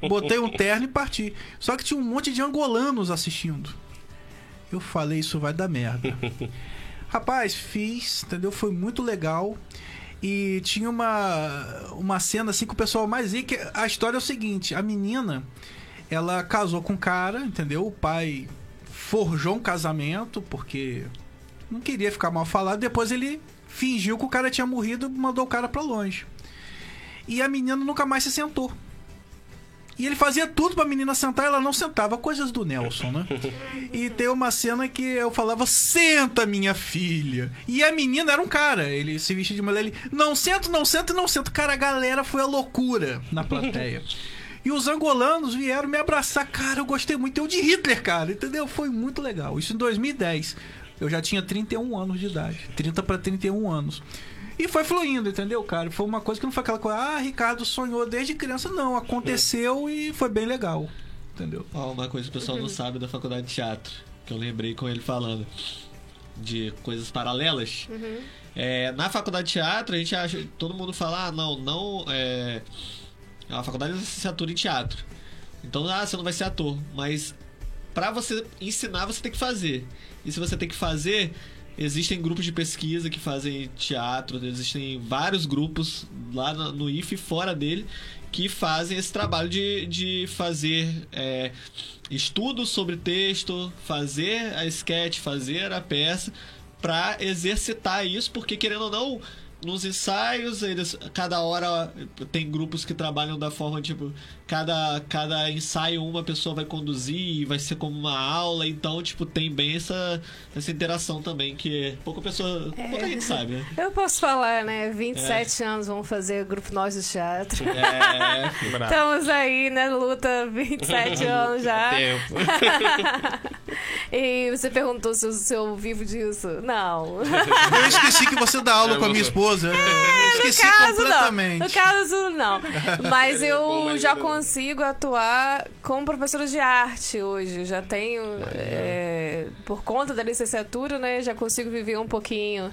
botei um terno e parti. Só que tinha um monte de angolanos assistindo. Eu falei, isso vai dar merda. Rapaz, fiz, entendeu? Foi muito legal. E tinha uma, uma cena assim que o pessoal mais ia. Que a história é o seguinte: a menina, ela casou com um cara, entendeu? O pai forjou um casamento porque não queria ficar mal falado. Depois ele fingiu que o cara tinha morrido e mandou o cara pra longe. E a menina nunca mais se sentou. E ele fazia tudo pra menina sentar, ela não sentava, coisas do Nelson, né? E tem uma cena que eu falava: "Senta, minha filha". E a menina era um cara, ele se vestia de mulher, ele: "Não sento, não sento, não sento". Cara, a galera foi a loucura na plateia. E os angolanos vieram me abraçar, cara, eu gostei muito eu de Hitler, cara, entendeu? Foi muito legal. Isso em 2010. Eu já tinha 31 anos de idade, 30 para 31 anos. E foi fluindo, entendeu, cara? Foi uma coisa que não foi aquela coisa, ah, Ricardo sonhou desde criança. Não, aconteceu e foi bem legal, entendeu? Ó, uma coisa que o pessoal não sabe da faculdade de teatro, que eu lembrei com ele falando de coisas paralelas. É, na faculdade de teatro, a gente acha. Todo mundo fala, ah, não, não. É, a faculdade é licenciatura em teatro. Então, ah, você não vai ser ator. Mas pra você ensinar, você tem que fazer. E se você tem que fazer, existem grupos de pesquisa que fazem teatro, existem vários grupos lá no, IFE e fora dele que fazem esse trabalho de, de fazer é, estudos sobre texto, fazer a sketch, fazer a peça, para exercitar isso, porque querendo ou não, nos ensaios, eles cada hora tem grupos que trabalham da forma tipo, cada cada ensaio uma pessoa vai conduzir e vai ser como uma aula, então tipo tem bem essa essa interação também que pouca pessoa, pouca gente sabe, né? Eu posso falar, né? 27 anos vamos fazer grupo Nós do Teatro. É. Estamos aí na luta 27 anos já. Tempo. E você perguntou se eu, se eu vivo disso. Não. Eu esqueci que você dá aula É, com a minha esposa. Eu esqueci no caso, completamente. não. No caso, não. Mas É, bom, eu já eu- consigo atuar como professora de arte hoje. Já tenho, é, por conta da licenciatura, né? Já consigo viver um pouquinho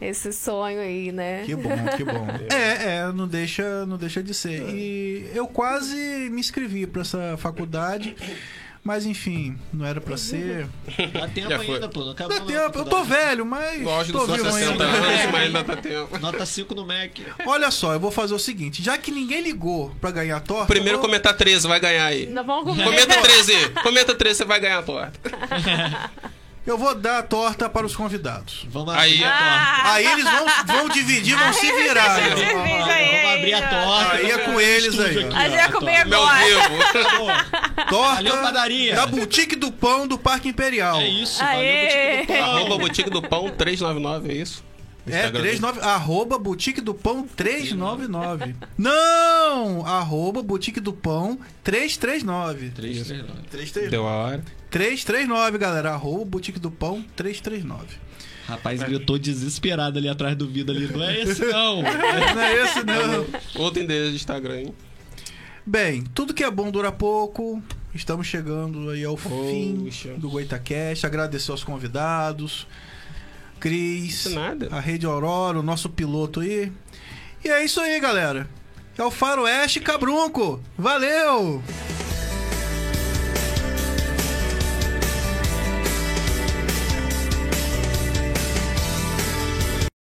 esse sonho aí, né? Que bom, que bom. É, é, não deixa, não deixa de ser. E eu quase me inscrevi para essa faculdade, mas enfim, não era para ser. dá tempo Já foi. ainda, pô, não acabou Dá não, tempo, eu tô velho, mas Lógico, tô dos vivo 60 ainda. anos, mas ainda tá tempo. Nota 5 no Mac. Olha só, eu vou fazer o seguinte, já que ninguém ligou para ganhar torta, Primeiro eu vou- comentar 13, vai ganhar aí. Nós vamos comer. Comenta 13, comenta 13, você vai ganhar a torta. eu vou dar a torta para os convidados. Vamos Aí- abrir a torta. Aí eles vão, vão dividir, vão se virar. Vamos, aí, abrir a torta. Aí é com eles aí, ó. A gente vai comer Meu agora. vivo. Torta Valeu, padaria. da Boutique do Pão do Parque Imperial. É isso, Aê. valeu, Boutique do Pão. Arroba Boutique do Pão 399, é isso? É, Instagram 39, arroba Boutique do Pão 399. Não! Arroba Boutique do Pão 339. 339. 339. Deu a hora. 339, galera. Arroba Boutique do Pão 339. Rapaz gritou desesperado ali atrás do vidro ali. Não é esse, não. Não é esse, não. Outro endereço de Instagram, hein? Bem, tudo que é bom dura pouco. Estamos chegando aí ao fim Poxa. do Goitacast. Agradecer aos convidados. Cris, a Rede Aurora, o nosso piloto aí. E é isso aí, galera. É o Faroeste Cabrunco. Valeu!